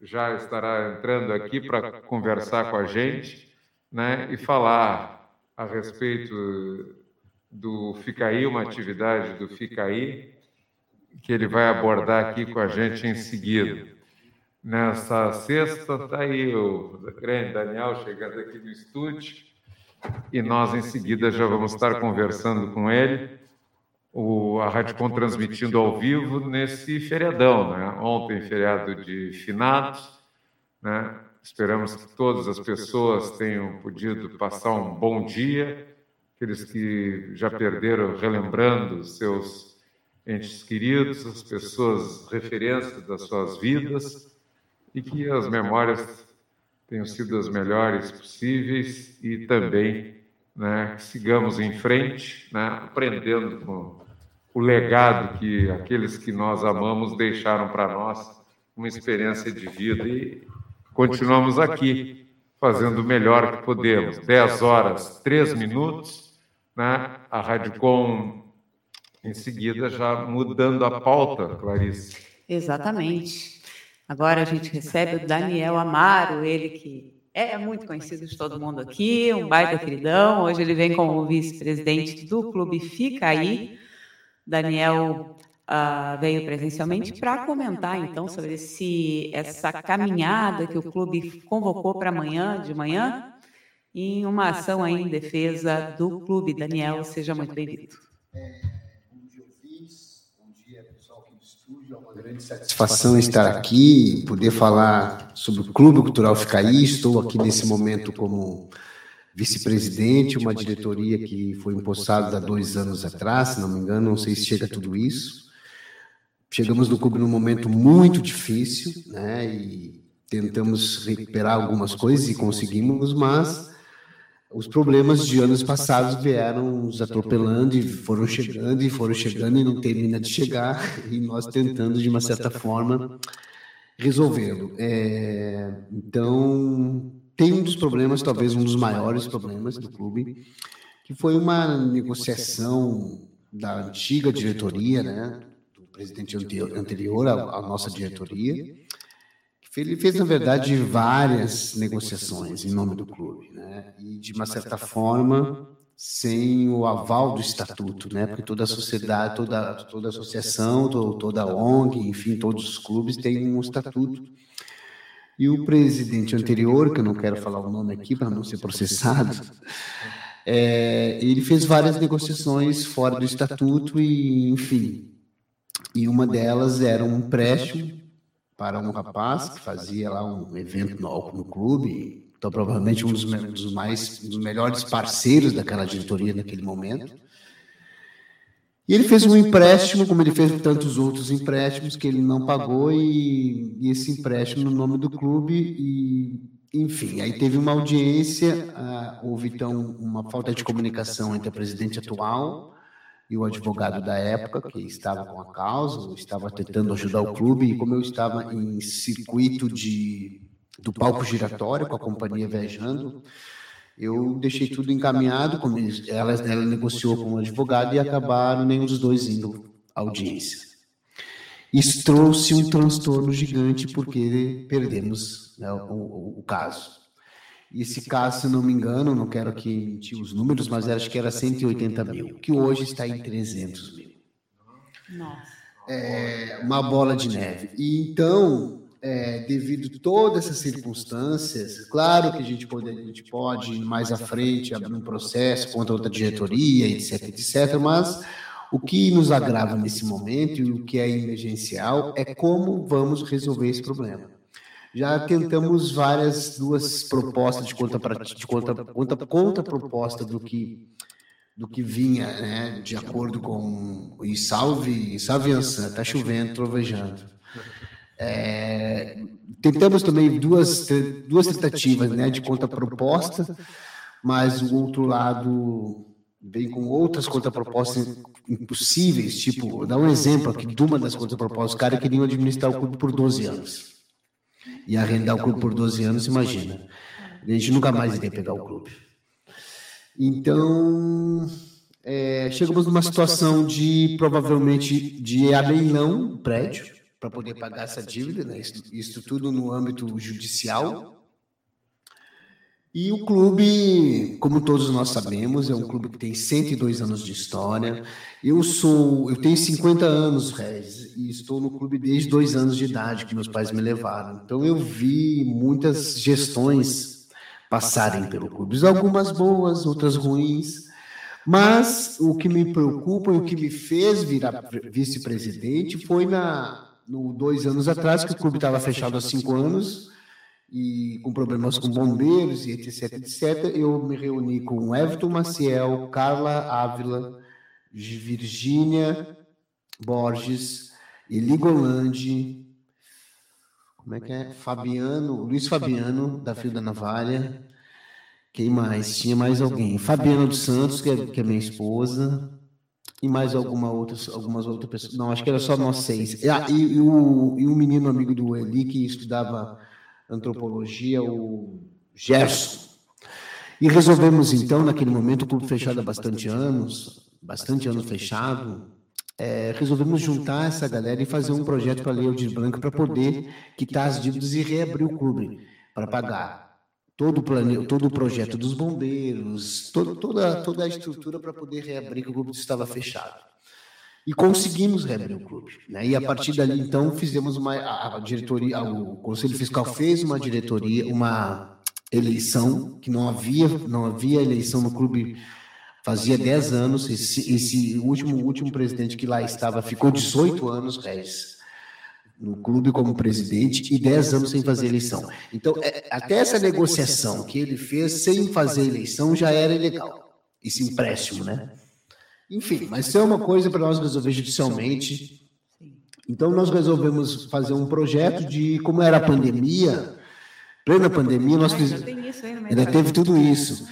já estará entrando aqui para conversar com a gente né, e falar a respeito do Ficaí, uma atividade do Ficaí, que ele vai abordar aqui com a gente em seguida. Nessa sexta, está aí o grande Daniel chegando aqui no estúdio, e nós em seguida já vamos estar conversando com ele o, a Radicom transmitindo ao vivo nesse feriadão, né? Ontem, feriado de finados, né? Esperamos que todas as pessoas tenham podido passar um bom dia, aqueles que já perderam, relembrando seus entes queridos, as pessoas referências das suas vidas, e que as memórias tenham sido as melhores possíveis e também né, que sigamos em frente, né, aprendendo com o legado que aqueles que nós amamos deixaram para nós, uma experiência de vida. E continuamos aqui fazendo o melhor que podemos. 10 horas, 3 minutos, né? a Rádio Com em seguida já mudando a pauta, Clarice. Exatamente. Agora a gente recebe o Daniel Amaro, ele que é muito conhecido de todo mundo aqui, um baita queridão. Hoje ele vem como vice-presidente do Clube Fica Aí, Daniel uh, veio presencialmente para comentar, então, sobre se essa caminhada que o clube convocou para amanhã, de manhã, em uma ação aí em defesa do clube. Daniel, seja muito bem-vindo. bom dia. Bom dia, pessoal do estúdio. É uma grande satisfação estar aqui, poder falar sobre o Clube Cultural Ficaí. Estou aqui nesse momento como vice-presidente, uma diretoria que foi empossada há dois anos atrás, se não me engano, não sei se chega a tudo isso. Chegamos no clube num momento muito difícil, né? E tentamos recuperar algumas coisas e conseguimos, mas os problemas de anos passados vieram nos atropelando e foram chegando e foram chegando e não termina de chegar e nós tentando de uma certa forma resolvê-lo. É, então tem um dos problemas, talvez um dos maiores problemas do clube, que foi uma negociação da antiga diretoria, né? Presidente anterior à, nossa diretoria, ele fez, na verdade, várias negociações em nome do clube, né? E, de uma certa forma, sem o aval do estatuto, né? Porque toda a sociedade, toda, toda associação, toda ONG, enfim, todos os clubes têm um estatuto. E o presidente anterior, que eu não quero falar o nome aqui para não ser processado, é, ele fez várias negociações fora do estatuto e, enfim, e uma delas era um empréstimo para um rapaz que fazia lá um evento no, no clube, então provavelmente um dos, dos mais dos melhores parceiros daquela diretoria naquele momento. E ele fez um empréstimo, como ele fez tantos outros empréstimos que ele não pagou e, e esse empréstimo no nome do clube e enfim, aí teve uma audiência, ah, houve então uma falta de comunicação entre a presidente atual e o advogado da época, que estava com a causa, estava tentando ajudar o clube, e como eu estava em circuito de, do palco giratório, com a companhia viajando, eu deixei tudo encaminhado, ela, ela negociou com o advogado e acabaram nenhum dos dois indo à audiência. Isso trouxe um transtorno gigante porque perdemos né, o, o caso. E esse caso, se não me engano, não quero aqui mentir os números, mas acho que era 180 mil, que hoje está em 300 mil. Nossa. É uma bola de neve. E então, é, devido a todas essas circunstâncias, claro que a gente pode, a gente pode ir mais à frente, abrir um processo contra outra diretoria, etc, etc, mas o que nos agrava nesse momento e o que é emergencial é como vamos resolver esse problema. Já tentamos várias duas propostas de conta de conta, conta, conta proposta do que do que vinha, né, de acordo com e salve, salve Ansan, tá chovendo, trovejando. É, tentamos também duas duas tentativas, né, de conta proposta, mas o outro lado vem com outras contrapropostas impossíveis, tipo, dá um exemplo aqui de uma das contrapropostas, os caras queriam administrar o clube por 12 anos e arrendar o clube por 12 anos, imagina. A gente nunca mais iria pegar o clube. Então, é, chegamos numa situação de provavelmente de leilão o prédio para poder pagar essa dívida, né? isso, isso tudo no âmbito judicial. E o clube, como todos nós sabemos, é um clube que tem 102 anos de história. Eu sou, eu tenho 50 anos, Regis, e estou no clube desde dois anos de idade que meus pais me levaram. Então eu vi muitas gestões passarem pelo clube, algumas boas, outras ruins. Mas o que me preocupa e o que me fez virar vice-presidente foi na no dois anos atrás que o clube estava fechado há cinco anos e com problemas com bombeiros e etc, etc, eu me reuni com Everton Maciel, Carla Ávila, Virgínia Borges, Eli Golandi, como é que é? Fabiano, Luiz Fabiano, da Fio da Navalha, quem mais? Tinha mais alguém. Fabiana dos Santos, que é, que é minha esposa, e mais alguma outra, algumas outras pessoas. Não, acho que era só nós seis. Ah, e, e, o, e um menino amigo do Eli que estudava antropologia, o Gerson. E resolvemos então, naquele momento, o clube fechado há bastante anos, bastante anos fechado, é, resolvemos juntar essa galera e fazer um projeto para a Lei Aldir Blanc para poder quitar as dívidas e reabrir o clube para pagar todo o plane... todo o projeto dos bombeiros, todo, toda, toda a estrutura para poder reabrir que o clube estava fechado. E conseguimos reabrir o clube. Né? E a partir dali, então, fizemos uma. A, diretoria, o Conselho Fiscal fez uma diretoria, uma eleição, que não havia, não havia eleição no clube fazia 10 anos. Esse, esse último, último presidente que lá estava ficou 18 anos, Regis no clube como presidente e 10 anos sem fazer eleição. Então, é, até essa negociação que ele fez sem fazer eleição já era ilegal. Esse empréstimo, né? Enfim, mas isso é uma coisa para nós resolver judicialmente. Então, nós resolvemos fazer um projeto de como era a pandemia, plena pandemia, nós fizemos. Ainda teve tudo isso.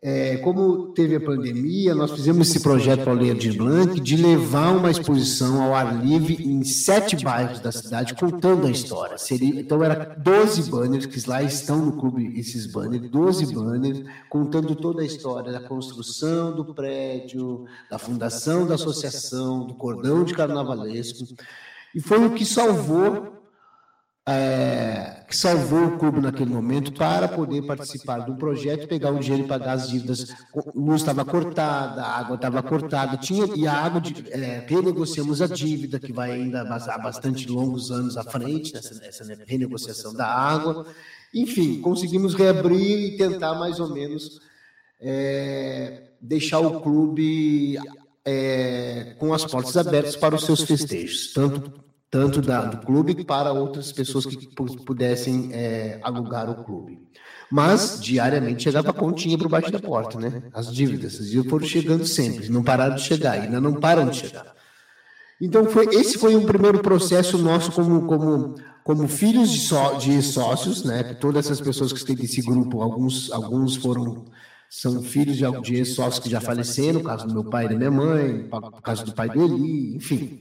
É, como teve a pandemia, nós fizemos esse projeto Leia de Blanc de levar uma exposição ao ar livre em sete bairros da cidade, contando a história. Seria, então, era 12 banners, que lá estão no clube esses banners, 12 banners, contando toda a história da construção do prédio, da fundação da associação, do cordão de carnavalesco. E foi o que salvou é, que salvou o clube naquele momento para poder participar do projeto, pegar o dinheiro e pagar as dívidas. Luz estava cortada, a água estava cortada, tinha, e a água, de, é, renegociamos a dívida, que vai ainda há bastante longos anos à frente, essa renegociação da água. Enfim, conseguimos reabrir e tentar mais ou menos é, deixar o clube é, com as portas abertas para os seus festejos, tanto tanto da, do clube para outras pessoas que pudessem é, alugar o clube. Mas diariamente chegava a continha por baixo da porta, né? As dívidas, as dívidas foram chegando sempre, não pararam de chegar, ainda não param de chegar. Então foi esse foi um primeiro processo nosso como como como filhos de, só, de sócios, né? Todas essas pessoas que estão nesse grupo, alguns alguns foram são filhos de, de sócios que já faleceram, no caso do meu pai e da minha mãe, no caso do pai do Eli, enfim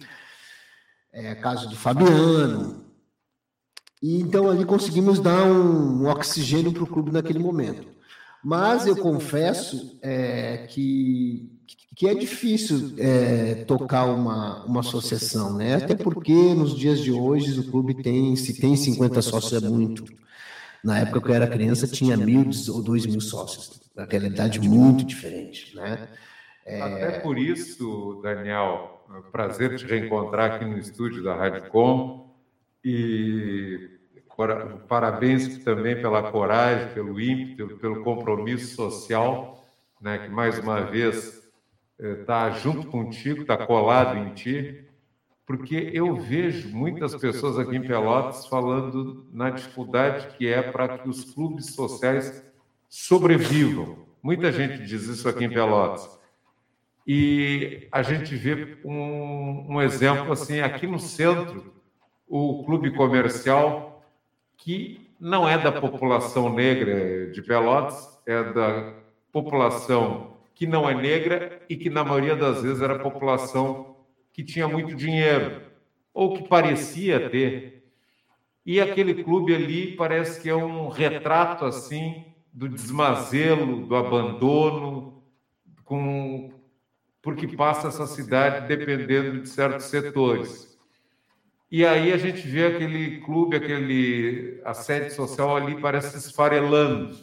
é, caso do Fabiano. E então ali conseguimos dar um, um oxigênio para o clube naquele momento. Mas eu confesso é, que, que é difícil é, tocar uma, uma associação, né? Até porque nos dias de hoje o clube tem, se tem 50 sócios é muito. Na época que eu era criança tinha mil ou dois mil sócios. Na realidade muito diferente, né? É... Até por isso, Daniel, é um prazer te reencontrar aqui no estúdio da Rádio Com e parabéns também pela coragem, pelo ímpeto, pelo compromisso social, né, que mais uma vez está eh, junto contigo, está colado em ti, porque eu vejo muitas pessoas aqui em Pelotas falando na dificuldade que é para que os clubes sociais sobrevivam. Muita gente diz isso aqui em Pelotas. E a gente vê um, um exemplo assim aqui no centro, o clube comercial que não é da população negra de Pelotas, é da população que não é negra e que na maioria das vezes era população que tinha muito dinheiro ou que parecia ter. E aquele clube ali parece que é um retrato assim do desmazelo, do abandono, com porque passa essa cidade dependendo de certos setores. E aí a gente vê aquele clube, aquele a sede social ali parece esfarelando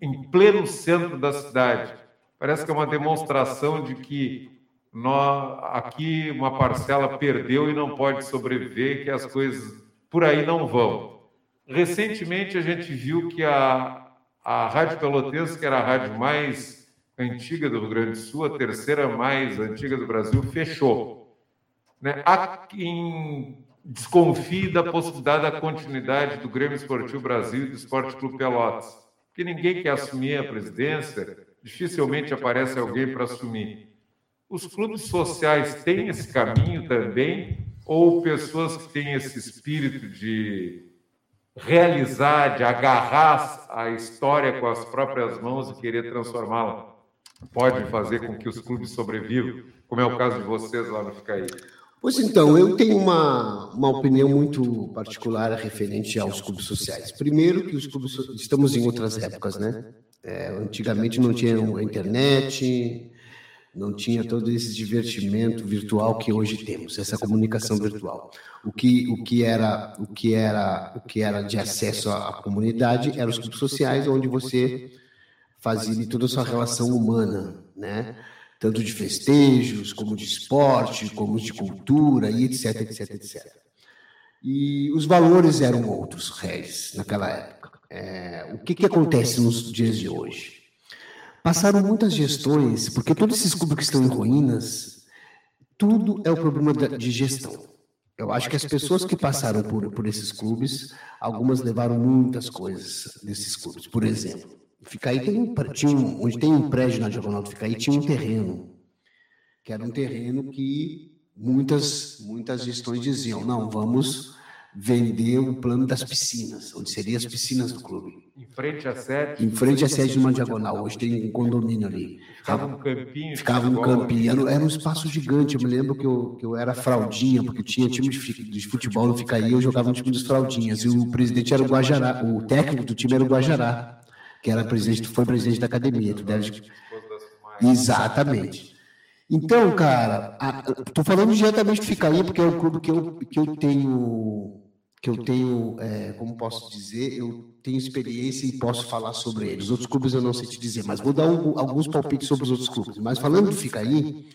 em pleno centro da cidade. Parece que é uma demonstração de que nós, aqui uma parcela perdeu e não pode sobreviver, que as coisas por aí não vão. Recentemente a gente viu que a, a Rádio Pelotense, que era a rádio mais antiga do Rio Grande do Sul, a terceira mais antiga do Brasil, fechou. Né? Há quem desconfie da possibilidade da continuidade do Grêmio Esportivo Brasil e do Esporte Clube Pelotas, porque ninguém quer assumir a presidência, dificilmente aparece alguém para assumir. Os clubes sociais têm esse caminho também, ou pessoas que têm esse espírito de realizar, de agarrar a história com as próprias mãos e querer transformá-la pode fazer com que os clubes sobrevivam, como é o caso de vocês lá no Ficaí? Pois então, eu tenho uma, uma opinião muito particular referente aos clubes sociais. Primeiro que os clubes estamos em outras épocas, né? É, antigamente não tinha a internet, não tinha todo esse divertimento virtual que hoje temos, essa comunicação virtual. O que, o que era o que era o que era de acesso à comunidade eram os clubes sociais, onde você fazia toda a sua relação humana, né? tanto de festejos, como de esporte, como de cultura, e etc, etc, etc. E os valores eram outros, Regis, naquela época. É, o que, que acontece nos dias de hoje? Passaram muitas gestões, porque todos esses clubes que estão em ruínas, tudo é o problema de gestão. Eu acho que as pessoas que passaram por, por esses clubes, algumas levaram muitas coisas desses clubes. Por exemplo, Ficaí tem um, tinha um, onde tem um prédio na Diagonal do Ficaí, tinha um terreno, que era um terreno que muitas, muitas gestões diziam, não, vamos vender o plano das piscinas, onde seriam as piscinas do clube. Em frente à sede? Em frente à sede de uma diagonal. Hoje tem um condomínio ali. Ficava um campinho. Ficava um campinho. Era, era, um espaço gigante. Eu me lembro que eu, que eu era fraldinha, porque tinha time de futebol no Ficaí, eu jogava no time dos fraldinhas. E o presidente era o Guajará, o técnico do time era o Guajará, que era presidente, foi presidente da academia. Tu deve... Exatamente. Então, cara, estou falando diretamente do Ficaí, porque é o clube que eu, que eu tenho que eu tenho, é, como posso dizer, eu tenho experiência e posso falar sobre eles. Os outros clubes eu não sei te dizer, mas vou dar um, alguns palpites sobre os outros clubes. Mas falando do Ficaí,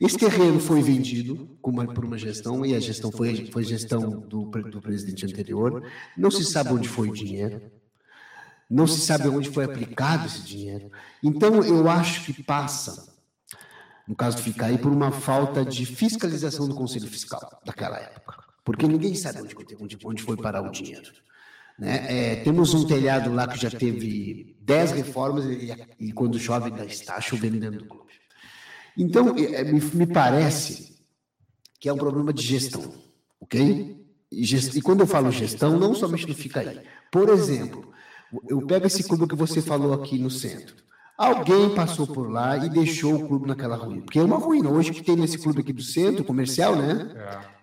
esse terreno foi vendido uma, por uma gestão, e a gestão foi, foi gestão do, do presidente anterior. Não se sabe onde foi o dinheiro, não se sabe onde foi aplicado esse dinheiro. Então, eu acho que passa, no caso do Ficaí, por uma falta de fiscalização do Conselho Fiscal daquela época porque ninguém sabe onde, onde, onde foi parar o dinheiro. Né? É, temos um telhado lá que já teve 10 reformas e, e, quando chove ainda está chovendo dentro do clube. Então, é, me, me, parece que é um problema de gestão, ok? E, gest, e quando eu falo gestão, não somente fica aí. Por exemplo, eu pego esse clube que você falou aqui no centro. Alguém passou por lá e deixou o clube naquela ruína. Porque é uma ruína. Hoje que tem nesse clube aqui do centro, comercial, né?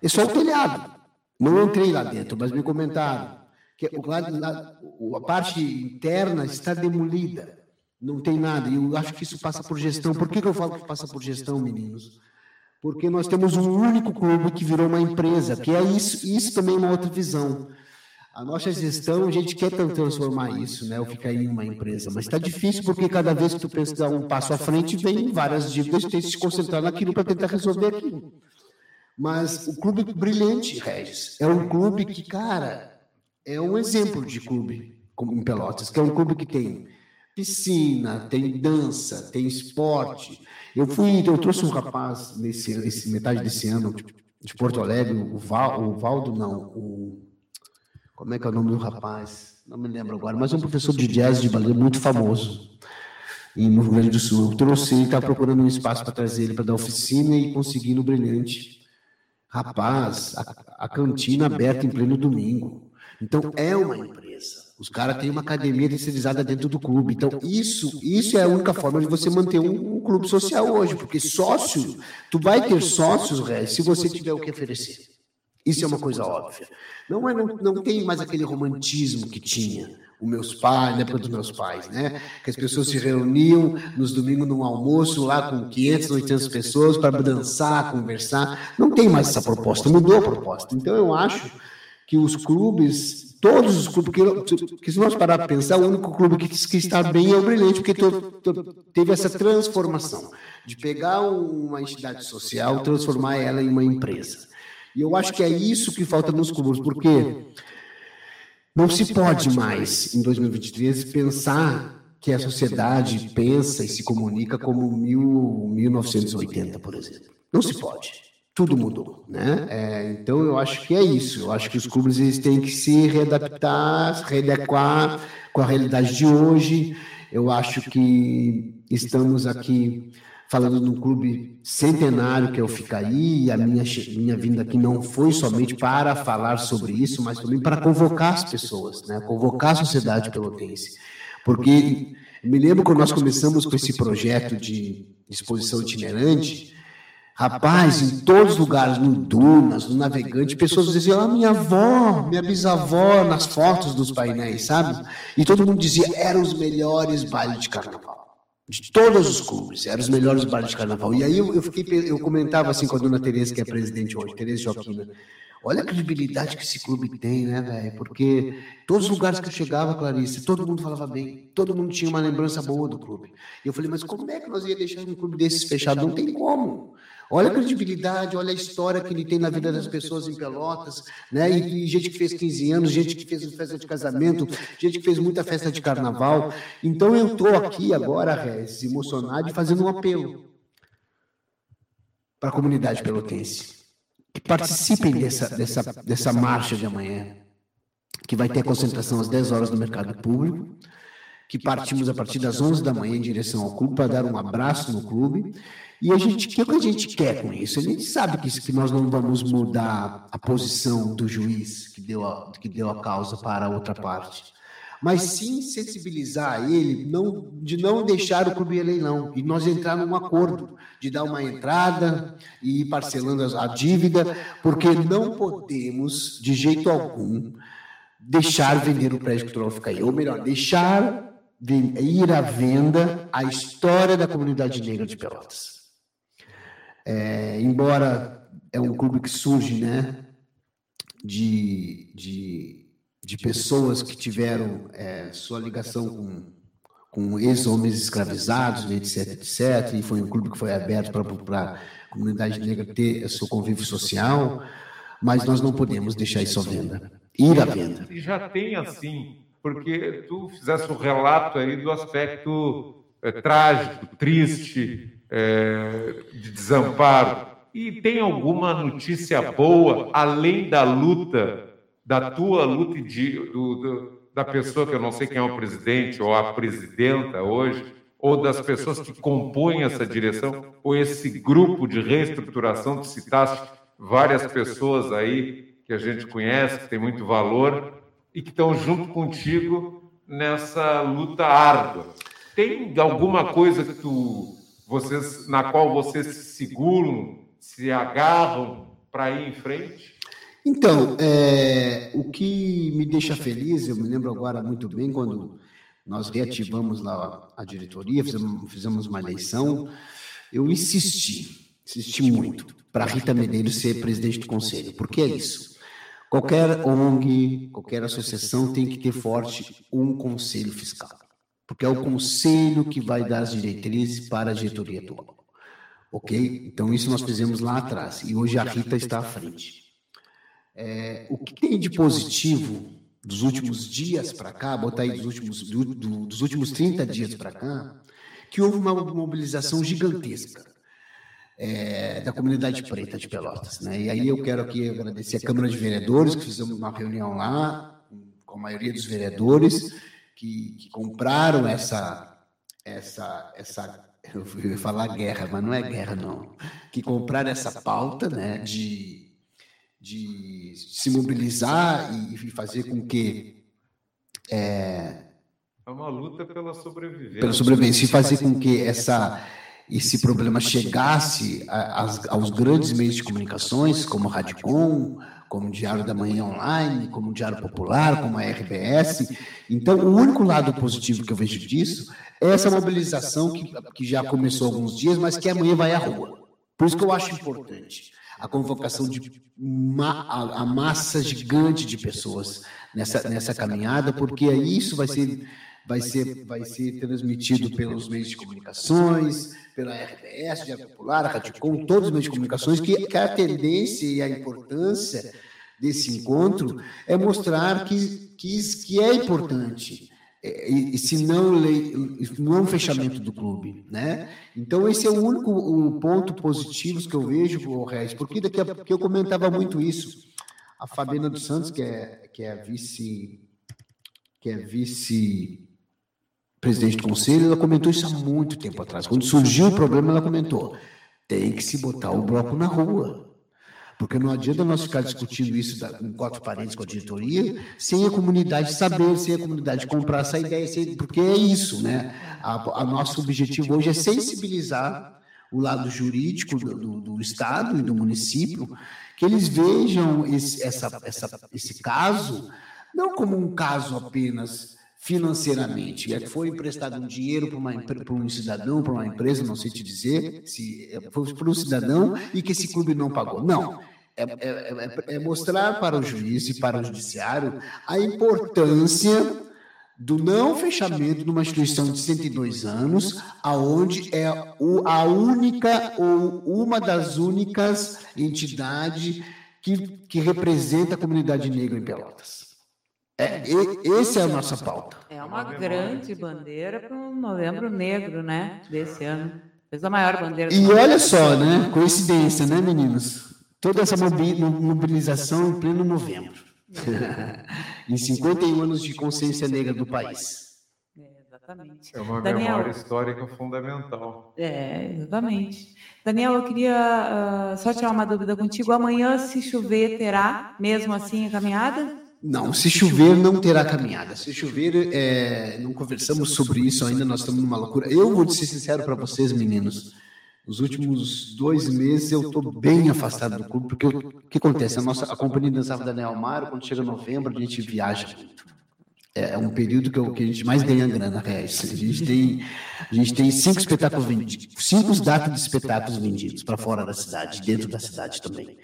É só o telhado. Não entrei lá dentro, mas me comentaram que a parte interna está demolida. Não tem nada. E eu acho que isso passa por gestão. Por que, que eu falo que passa por gestão, meninos? Porque nós temos um único clube que virou uma empresa, que é isso, isso também é uma outra visão. A nossa gestão, a gente quer transformar isso, né? Ou ficar em uma empresa, mas está difícil porque cada vez que tu pensa dar um passo à frente, vem várias dívidas e tem que se concentrar naquilo para tentar resolver aquilo. Mas o clube brilhante, Regis, é um clube que, cara, é um exemplo de clube como em Pelotas, que é um clube que tem piscina, tem dança, tem esporte. Eu fui, eu trouxe um rapaz nesse, nesse metade desse ano de Porto Alegre, o, Val, o Valdo não, o como é que é o nome do rapaz? Não me lembro agora, mas é um professor de jazz de balé muito famoso no Rio Grande do Sul. Eu trouxe ele, estava procurando um espaço para trazer ele para dar oficina e consegui no Brilhante. Rapaz, a, a cantina aberta em pleno domingo. Então é uma empresa. Os caras têm uma academia terceirizada dentro do clube. Então, isso, isso é a única forma de você manter um, um clube social hoje, porque sócio, tu vai ter sócios, Ré, se você tiver o que oferecer. Isso é uma coisa óbvia. Não, é, não, não tem mais aquele romantismo que tinha os meus pais, na época dos meus pais, né? Que as pessoas se reuniam nos domingos num almoço lá com 500, 800 pessoas para dançar, conversar. Não tem mais essa proposta, mudou a proposta. Então eu acho que os clubes, todos os clubes, que, que se nós parar para pensar, o único clube que, que está bem é o Brilhante, porque to, to, teve essa transformação de pegar uma entidade social, transformar ela em uma empresa. E eu acho que é isso que falta nos clubes, porque não se pode mais, em 2023, pensar que a sociedade pensa e se comunica como mil, 1980, por exemplo. Não se pode. Tudo mudou, né? É, então eu acho que é isso. Eu acho que os clubes eles têm que se readaptar, readequar com a realidade de hoje. Eu acho que estamos aqui falando de um clube centenário que é o Ficaí, e a minha, minha vinda aqui não foi somente para falar sobre isso, mas também para convocar as pessoas, né? convocar a sociedade pelotense. Porque me lembro quando nós começamos com esse projeto de exposição itinerante, Rapaz, em todos os lugares, no Dunas, no Navegante, pessoas diziam, ah, minha avó, minha bisavó, nas fotos dos painéis, sabe? E todo mundo dizia, eram os melhores bailes de carnaval de todos os clubes, eram os melhores bailes de carnaval. E aí eu, eu, fiquei, eu comentava assim com a dona Tereza, que é presidente hoje, Tereza Joaquina, Olha a credibilidade que esse clube tem, né, velho? Porque todos os lugares que eu chegava, Clarice, todo mundo falava bem, todo mundo tinha uma lembrança boa do clube. E eu falei, mas como é que nós ia deixar um clube desses fechado? Não tem como. Olha a credibilidade, olha a história que ele tem na vida das pessoas em Pelotas, né? E, e gente que fez 15 anos, gente que fez festa de casamento, gente que fez muita festa de carnaval. Então eu estou aqui agora, Rez, emocionado e fazendo um apelo para a comunidade pelotense que participem dessa, dessa, dessa marcha de amanhã, que vai ter a concentração às 10 horas no mercado público, que partimos a partir das 11 da manhã em direção ao clube para dar um abraço no clube. E a gente, o que, que a gente quer com isso? A gente sabe que, que nós não vamos mudar a posição do juiz que deu a, que deu a causa para a outra parte mas sim sensibilizar ele não, de não deixar o clube leilão e nós entrar num acordo de dar uma entrada e ir parcelando a dívida, porque não podemos, de jeito algum, deixar vender o prédio cultural ficar aí, ou melhor, deixar ir à venda a história da comunidade negra de Pelotas. É, embora é um clube que surge, né, de, de de pessoas que tiveram é, sua ligação com, com ex-homens escravizados, etc, etc, e foi um clube que foi aberto para a comunidade negra ter seu convívio social, mas nós não podemos deixar isso à venda, ir à venda. E já tem assim, porque tu fizesse o um relato aí do aspecto é, trágico, triste, é, de desamparo, e tem alguma notícia boa, além da luta da tua luta de, do, do, da pessoa que eu não sei quem é o presidente ou a presidenta hoje, ou das pessoas que compõem essa direção, ou esse grupo de reestruturação, tu citaste várias pessoas aí que a gente conhece, que tem muito valor e que estão junto contigo nessa luta árdua. Tem alguma coisa que tu, vocês, na qual vocês se seguram, se agarram para ir em frente? Então, é, o que me deixa feliz, eu me lembro agora muito bem quando nós reativamos lá a diretoria, fizemos, fizemos uma eleição, eu insisti, insisti muito para Rita Medeiros ser presidente do conselho, porque é isso. Qualquer ONG, qualquer associação tem que ter forte um conselho fiscal, porque é o conselho que vai dar as diretrizes para a diretoria atual. Ok? Então, isso nós fizemos lá atrás, e hoje a Rita está à frente. É, o que tem de positivo dos últimos dias para cá, botar aí dos últimos, do, do, dos últimos 30 dias para cá, que houve uma mobilização gigantesca é, da comunidade preta de Pelotas. Né? E aí eu quero aqui agradecer a Câmara de Vereadores, que fizemos uma reunião lá, com a maioria dos vereadores, que, que compraram essa, essa, essa eu ia falar guerra, mas não é guerra, não. Que compraram essa pauta né, de de se mobilizar e, fazer com que. É, é uma luta pela sobrevivência. Pela sobrevivência, e fazer com que essa, esse problema chegasse a, a, aos grandes meios de comunicações, como o Radicom, como o Diário da Manhã Online, como o Diário Popular, como a RBS. Então, o único lado positivo que eu vejo disso é essa mobilização que, que já começou há alguns dias, mas que amanhã vai à rua. Por isso que eu acho importante a convocação de uma, a, massa gigante de pessoas nessa, nessa caminhada, porque isso vai ser, vai, ser, vai ser transmitido pelos meios de comunicações, pela RBS, Diário Popular, a Radicom, todos os meios de comunicações, que, que a tendência e a importância desse encontro é mostrar que, que, que é importante é, e, se não, não é um fechamento do clube, né? Então esse é o único o ponto positivo que eu vejo, o Regis, porque daqui a porque eu comentava muito isso. A Fabiana dos Santos, que é que é vice que é vice presidente do conselho, ela comentou isso há muito tempo atrás. Quando surgiu o problema, ela comentou: tem que se botar o bloco na rua. Porque não adianta nós ficar discutindo isso em quatro paredes com a diretoria, sem a comunidade saber, sem a comunidade comprar essa ideia, porque é isso, né? A, nosso objetivo hoje é sensibilizar o lado jurídico do, do, do Estado e do município, que eles vejam esse, essa, essa, esse caso não como um caso apenas financeiramente. É foi emprestado um dinheiro para um cidadão, para uma empresa, não sei te dizer, se foi para um cidadão e que esse clube não pagou. Não. É, é, é, mostrar para o juiz e para o judiciário a importância do não fechamento de uma instituição de 102 anos, aonde é a única ou uma das únicas entidades que, que representa a comunidade negra em Pelotas. É, e, esse é a nossa pauta. É uma grande bandeira para o Novembro Negro, né, desse ano. Fez a maior bandeira. E olha só, né, coincidência, né, meninos? Toda essa mobilização em pleno novembro. em 51 anos de consciência negra do país. É, exatamente. É uma Daniel, memória histórica fundamental. É, exatamente. Daniel, eu queria uh, só tirar uma dúvida contigo. Amanhã, se chover, terá mesmo assim a caminhada? Não, se chover, não terá caminhada. Se chover, é, não conversamos sobre isso ainda, nós estamos numa loucura. Eu vou ser sincero para vocês, meninos. Os últimos dois meses eu estou bem afastado do clube, porque o que acontece? A nossa a companhia dançava da Neomar, quando chega novembro, a gente viaja muito. É, é um período que, eu, que a gente mais ganha grana, reais. A gente tem, a gente tem cinco espetáculos vendidos, cinco datas de espetáculos vendidos para fora da cidade, dentro da cidade também.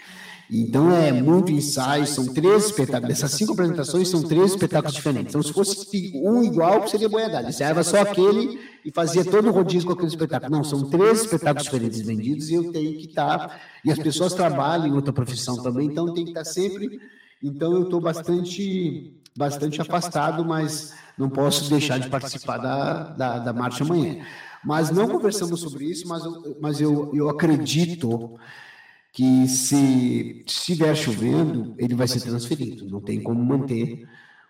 Então é muito ensaio, são três espetáculos. Dessas cinco apresentações são três espetáculos diferentes. Então, se fosse um igual, seria boiadade. Encerrava só aquele e fazia todo o rodízio com aquele espetáculo. Não, são três espetáculos diferentes vendidos e eu tenho que estar. E as pessoas trabalham em outra profissão também, então tem que estar sempre. Então eu estou bastante, bastante afastado, mas não posso deixar de participar da, da, da marcha amanhã. Mas não conversamos sobre isso, mas eu, mas eu, eu acredito que se estiver chovendo, ele vai ser transferido. Não tem como manter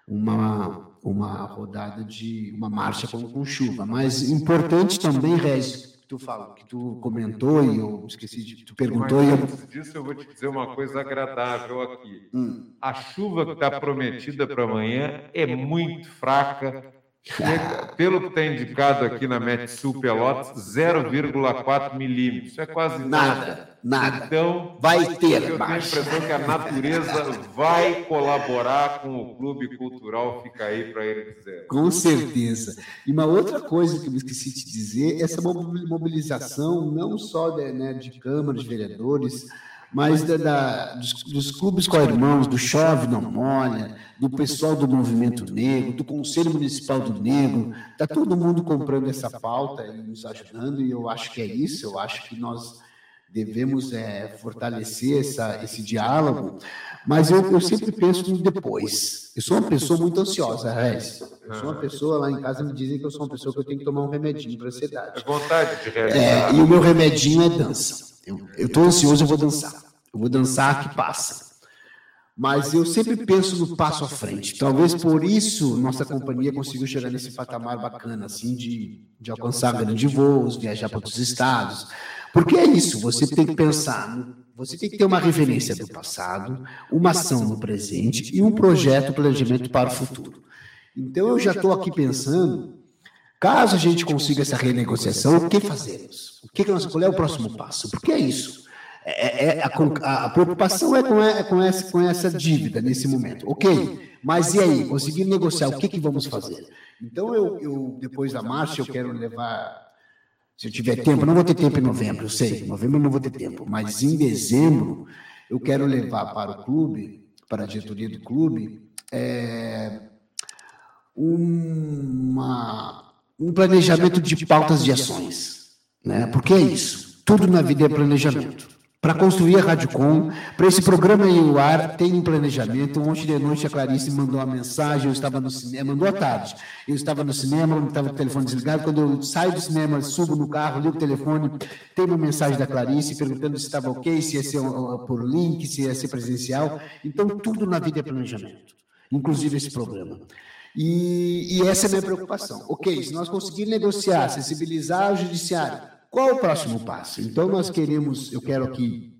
uma, uma rodada de uma marcha com, com chuva. Mas importante também, Regis, que tu fala, que tu comentou e eu esqueci de tu perguntou. Mas antes disso eu vou te dizer uma coisa agradável aqui. Hum. A chuva que está prometida para amanhã é muito fraca pelo que está indicado aqui na Metsul Pelotas, 0,4 milímetros. Isso é quase nada. Nada. Então, vai ter. Eu tenho a impressão que a natureza vai colaborar com o Clube Cultural Fica aí para ele dizer. Com certeza. E uma outra coisa que eu me esqueci de dizer, essa mobilização não só de, né, de câmaras, de vereadores, mas da, da, dos, dos, clubes co-irmãos, do Chove Não Molha, do pessoal do Movimento Negro, do Conselho Municipal do Negro, está todo mundo comprando essa pauta e nos ajudando, e eu acho que é isso, eu acho que nós devemos é, fortalecer essa, esse diálogo, mas eu, eu, sempre penso no depois. Eu sou uma pessoa muito ansiosa, Rez. Eu sou uma pessoa, lá em casa me dizem que eu sou uma pessoa que eu tenho que tomar um remedinho para ansiedade. É vontade de realizar. É, e o meu remedinho é dança. Eu estou ansioso, eu vou dançar. Eu vou dançar que passa. Mas eu sempre penso no passo à frente. Talvez por isso nossa companhia conseguiu chegar nesse patamar bacana, assim, de, de alcançar grandes voos, viajar para outros estados. Porque é isso, você tem que pensar, você tem que ter uma referência do passado, uma ação no presente e um projeto, planejamento para o futuro. Então eu já estou aqui pensando Caso a gente consiga essa renegociação, o que fazemos? O que, que nós, qual é o próximo passo? Porque é isso. É, é, é a, a, preocupação é com, é com, essa, com essa dívida nesse momento. Ok, mas e aí? Conseguir negociar, o que, que vamos fazer? Então, eu, eu, depois da marcha, eu quero levar, se eu tiver tempo, não vou ter tempo em novembro, eu sei, em novembro não vou ter tempo, mas em dezembro, eu quero levar para o clube, para a diretoria do clube, é, uma um planejamento de pautas de ações. Né? Porque é isso. Tudo na vida é planejamento. Para construir a Radicom, para esse programa ir ao ar, tem um planejamento. Ontem de noite a Clarice mandou uma mensagem, eu estava no cinema, mandou à tarde. Eu estava no cinema, estava com o telefone desligado. Quando eu saio do cinema, subo no carro, ligo o telefone, tem uma mensagem da Clarice perguntando se estava ok, se ia ser por link, se ia ser presencial. Então, tudo na vida é planejamento, inclusive esse programa. E, e essa é a minha preocupação. Ok, se nós conseguirmos negociar, sensibilizar o judiciário, qual o próximo passo? Então, nós queremos, eu quero aqui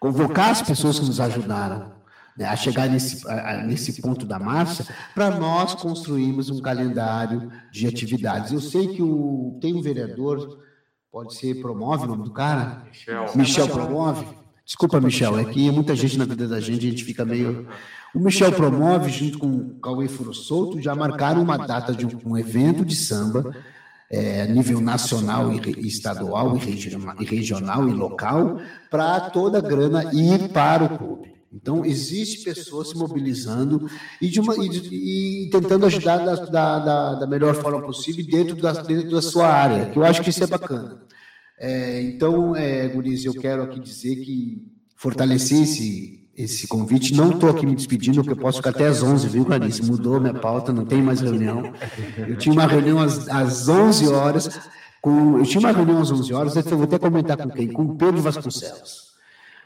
convocar as pessoas que nos ajudaram né, a chegar nesse, a, nesse ponto da marcha, para nós construirmos um calendário de atividades. Eu sei que o, tem um vereador, pode ser Promove o nome do cara? Michel. Michel Promove. Desculpa, Michel, é que muita gente na vida da gente, a gente fica meio. O Michel promove, junto com o Cauê Furo Solto, já marcaram uma data de um, evento de samba é, nível nacional e, estadual e, regional, e regional e local para toda a grana ir para o clube. Então, existe pessoas se mobilizando e, de uma, e, e tentando ajudar da, da, da, melhor forma possível dentro da, dentro da sua área, que eu acho que isso é bacana. É, então, é, Guriz, eu quero aqui dizer que fortalecer esse, esse convite. Não estou aqui me despedindo, porque eu posso ficar até às 11, viu, Clarice? Mudou minha pauta, não tem mais reunião. Eu tinha uma reunião às, às 11 horas. Com, eu tinha uma reunião às 11 horas, eu vou até comentar com quem? Com Pedro Vasconcelos,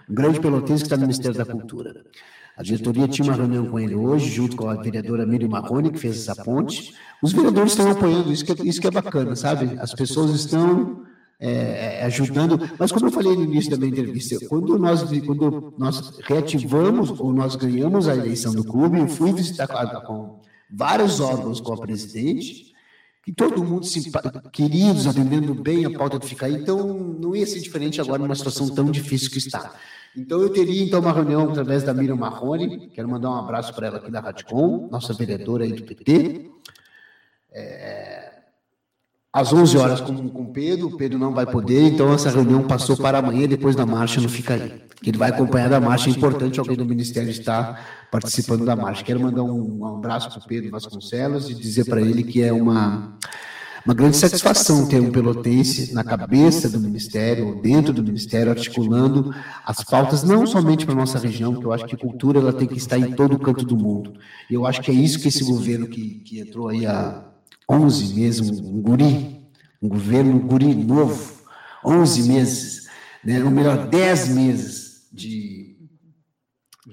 um grande pelotense que está no Ministério da Cultura. A diretoria tinha uma reunião com ele hoje, junto com a vereadora Miriam Marrone, que fez essa ponte. Os vereadores estão apoiando, isso que, é, isso que é bacana, sabe? As pessoas estão é, é, ajudando. Mas como eu falei no início da minha entrevista, quando nós, quando nós reativamos ou nós ganhamos a eleição do clube, eu fui visitar com, vários órgãos com a presidente, que todo mundo queridos, atendendo bem a pauta do ficar então não ia ser diferente agora numa situação tão difícil que está. Então eu teria então uma reunião através da Miriam Marrone, quero mandar um abraço para ela aqui da Radicom, nossa vereadora aí do PT. É, às 11 horas com, com o Pedro, o Pedro não vai poder, então essa reunião passou para amanhã, depois da marcha não fica aí. Ele vai acompanhar da marcha, é importante alguém do Ministério estar participando da marcha. Quero mandar um, um abraço para o Pedro Vasconcelos e dizer para ele que é uma, uma grande satisfação ter um pelotense na cabeça do Ministério, dentro do Ministério, articulando as pautas, não somente para a nossa região, que eu acho que a cultura ela tem que estar em todo canto do mundo. E eu acho que é isso que esse governo que, que entrou aí há 11 meses, um, guri, um governo guri novo, 11 meses, né, ou melhor, 10 meses de,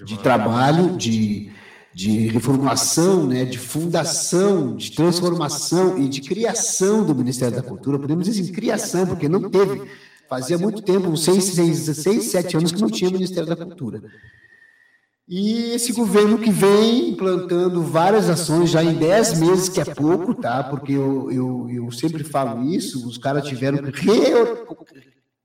de trabalho, de, de reformulação, né, de fundação, de transformação e de criação do Ministério da Cultura. Podemos dizer assim, criação, porque não teve. Fazia muito tempo, uns seis, seis, seis, sete anos que não tinha Ministério da Cultura. E esse governo que vem implantando várias ações já em 10 meses, que é pouco, tá? Porque eu, eu, eu sempre falo isso, os caras tiveram que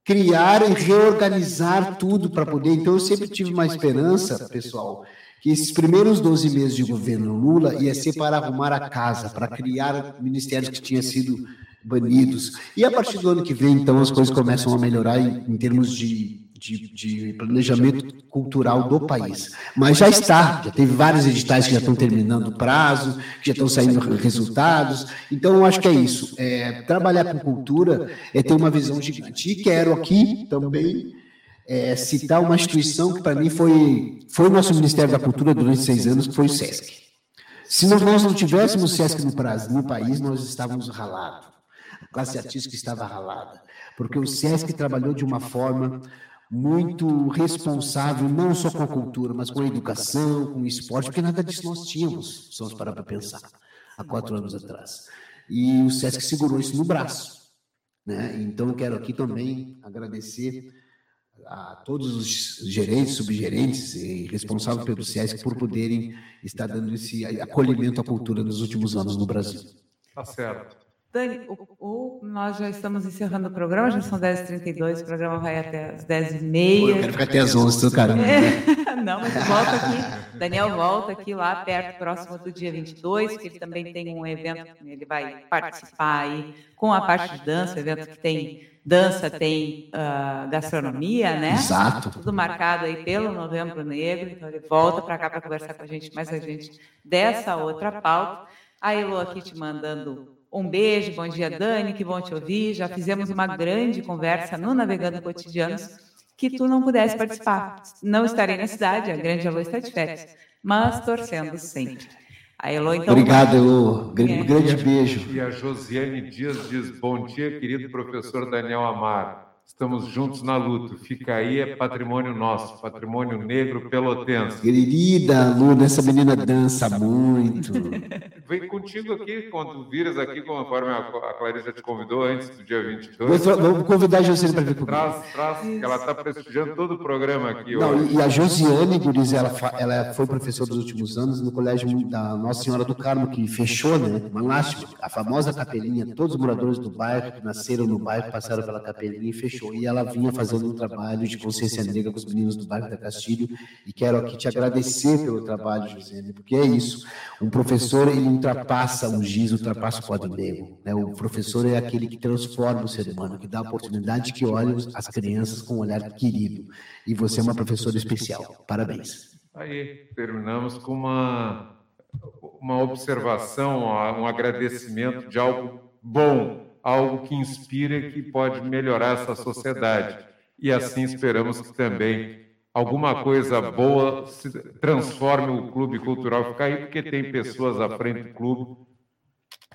criar e reorganizar tudo para poder. Então, eu sempre tive uma esperança, pessoal, que esses primeiros 12 meses de governo Lula ia ser para arrumar a casa, para criar ministérios que tinham sido banidos. E a partir do ano que vem, então, as coisas começam a melhorar em, em termos de de, de, planejamento cultural do país. Mas já está, já teve vários editais que já estão terminando o prazo, que já estão saindo resultados. Então, eu acho que é isso. É, trabalhar com cultura é ter uma visão gigante. E quero aqui também é, citar uma instituição que, para mim, foi, foi o nosso Ministério da Cultura durante seis anos, que foi o SESC. Se nós, não tivéssemos o SESC no, prazo, no país, nós estávamos ralados. A classe artística estava ralada. Porque o SESC trabalhou de uma forma muito responsável, não só com a cultura, mas com a educação, com o esporte, porque nada disso nós tínhamos, se nós parar para pensar, há quatro anos atrás. E o SESC segurou isso no braço. Né? Então, eu quero aqui também agradecer a todos os gerentes, subgerentes e responsáveis pelo SESC por poderem estar dando esse acolhimento à cultura nos últimos anos no Brasil. Tá certo. Dani, o, nós já estamos encerrando o programa, já são 10h32, o programa vai até as 10h30. Eu quero ficar até as 11, tô caramba. É, não, mas volta aqui, Daniel volta aqui lá perto, próximo do dia 22, que ele também tem um evento, ele vai participar aí com a parte de dança, evento que tem dança, tem uh, gastronomia, né? Exato. Tudo marcado aí pelo Novembro Negro, então ele volta para cá para conversar com a gente, mais a gente dessa outra pauta. A Elo aqui te mandando um beijo, bom dia, Dani, que bom te ouvir. Já fizemos uma grande conversa no Navegando Cotidianos que tu não pudesse participar. Não estarei na cidade, a grande Elô está de férias, mas torcendo sempre. A Elô, então. Obrigado, Elô. Grande, é. grande beijo. E a Josiane Dias diz: Bom dia, querido professor Daniel Amaro. Estamos juntos na luta. Fica aí, é patrimônio nosso, patrimônio negro pelotense. Querida Luna, essa menina dança muito. Vem contigo aqui, quando viras aqui, conforme a Clarissa te convidou antes do dia 22. Vamos convidar a Josiane para vir comigo. Traz, traz, ela está prestigiando todo o programa aqui. Não, e a Josiane, Guriz, ela, ela foi professora dos últimos anos no colégio da Nossa Senhora do Carmo, que fechou, né? Uma lástima. A famosa capelinha, todos os moradores do bairro que nasceram no bairro passaram pela capelinha e fechou E ela vinha fazendo um trabalho de consciência negra com os meninos do bairro da Castilho. E quero aqui te agradecer pelo trabalho, Josiane, porque é isso. Um professor, ele ultrapassa o giz, ultrapassa o quadro negro. Né? O professor é aquele que transforma o ser humano, que dá a oportunidade que olha as crianças com um olhar querido. E você é uma professora especial. Parabéns. Aí, terminamos com uma, uma observação, um agradecimento de algo bom algo que inspira e que pode melhorar essa sociedade. E assim esperamos que também alguma coisa boa se transforme o Clube Cultural Ficaí, porque tem pessoas à frente do clube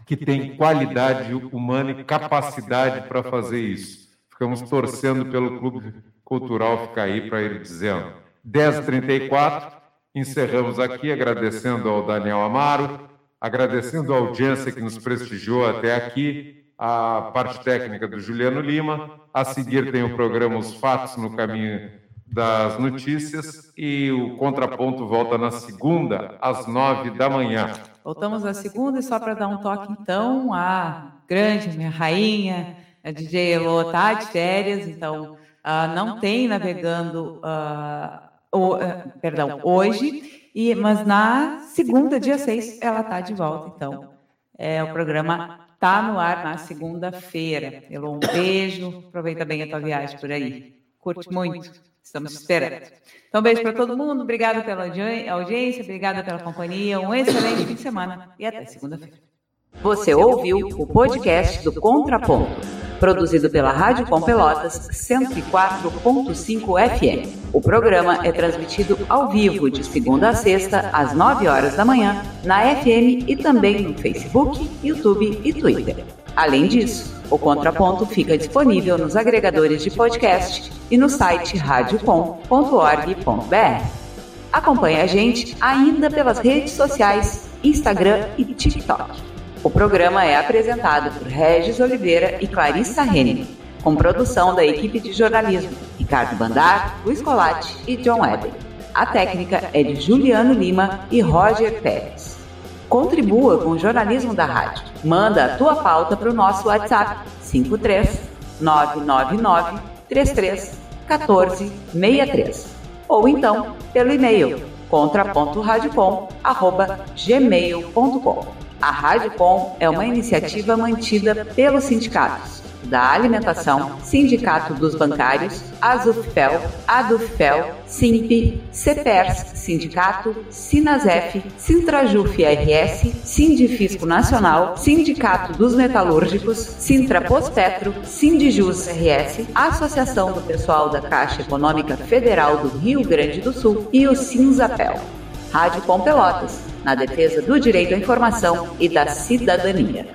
que têm qualidade humana e capacidade para fazer isso. Ficamos torcendo pelo Clube Cultural Ficaí para ir dizendo. 10h34, encerramos aqui agradecendo ao Daniel Amaro, agradecendo a audiência que nos prestigiou até aqui a parte técnica do Juliano Lima. A seguir tem o programa Os Fatos no Caminho das Notícias e o Contraponto volta na segunda, às nove da manhã. Voltamos na segunda e só para dar um toque, então, a grande, minha rainha, a DJ Elo está de férias, então uh, não tem navegando, uh, o, uh, perdão, hoje, e, mas na segunda, dia 6, ela está de volta, então. É o programa Está no ar na segunda-feira. Elô, um beijo. Aproveita bem a tua viagem por aí. Curte muito. Estamos esperando. Então, beijo para todo mundo. Obrigada pela audiência, obrigada pela companhia. Um excelente fim de semana e até segunda-feira. Você ouviu o podcast do Contraponto produzido pela Rádio Com Pelotas 104.5 FM. O programa é transmitido ao vivo de segunda a sexta, às 9 horas da manhã, na FM e também no Facebook, YouTube e Twitter. Além disso, o Contraponto fica disponível nos agregadores de podcast e no site radiocom.org.br. Acompanhe a gente ainda pelas redes sociais, Instagram e TikTok. O programa é apresentado por Regis Oliveira e Clarissa Henning, com produção da equipe de jornalismo Ricardo Bandar, Luiz Colatti e John Webber. A técnica é de Juliano Lima e Roger Pérez. Contribua com o jornalismo da rádio. Manda a tua pauta para o nosso WhatsApp 53 999 33 14 63 ou então pelo e-mail contra.radiocom@gmail.com. A Rádio Com é uma iniciativa mantida pelos sindicatos da Alimentação, Sindicato dos Bancários, Azufel, Adufel, Simp, CEPERS, Sindicato, Sinasef, Sintrajuf RS, Sindifisco Nacional, Sindicato dos Metalúrgicos, Sintra Pospetro, Sindijus RS, Associação do Pessoal da Caixa Econômica Federal do Rio Grande do Sul e o Sinzapel. Rádio Com Pelotas na defesa do direito à informação e da cidadania.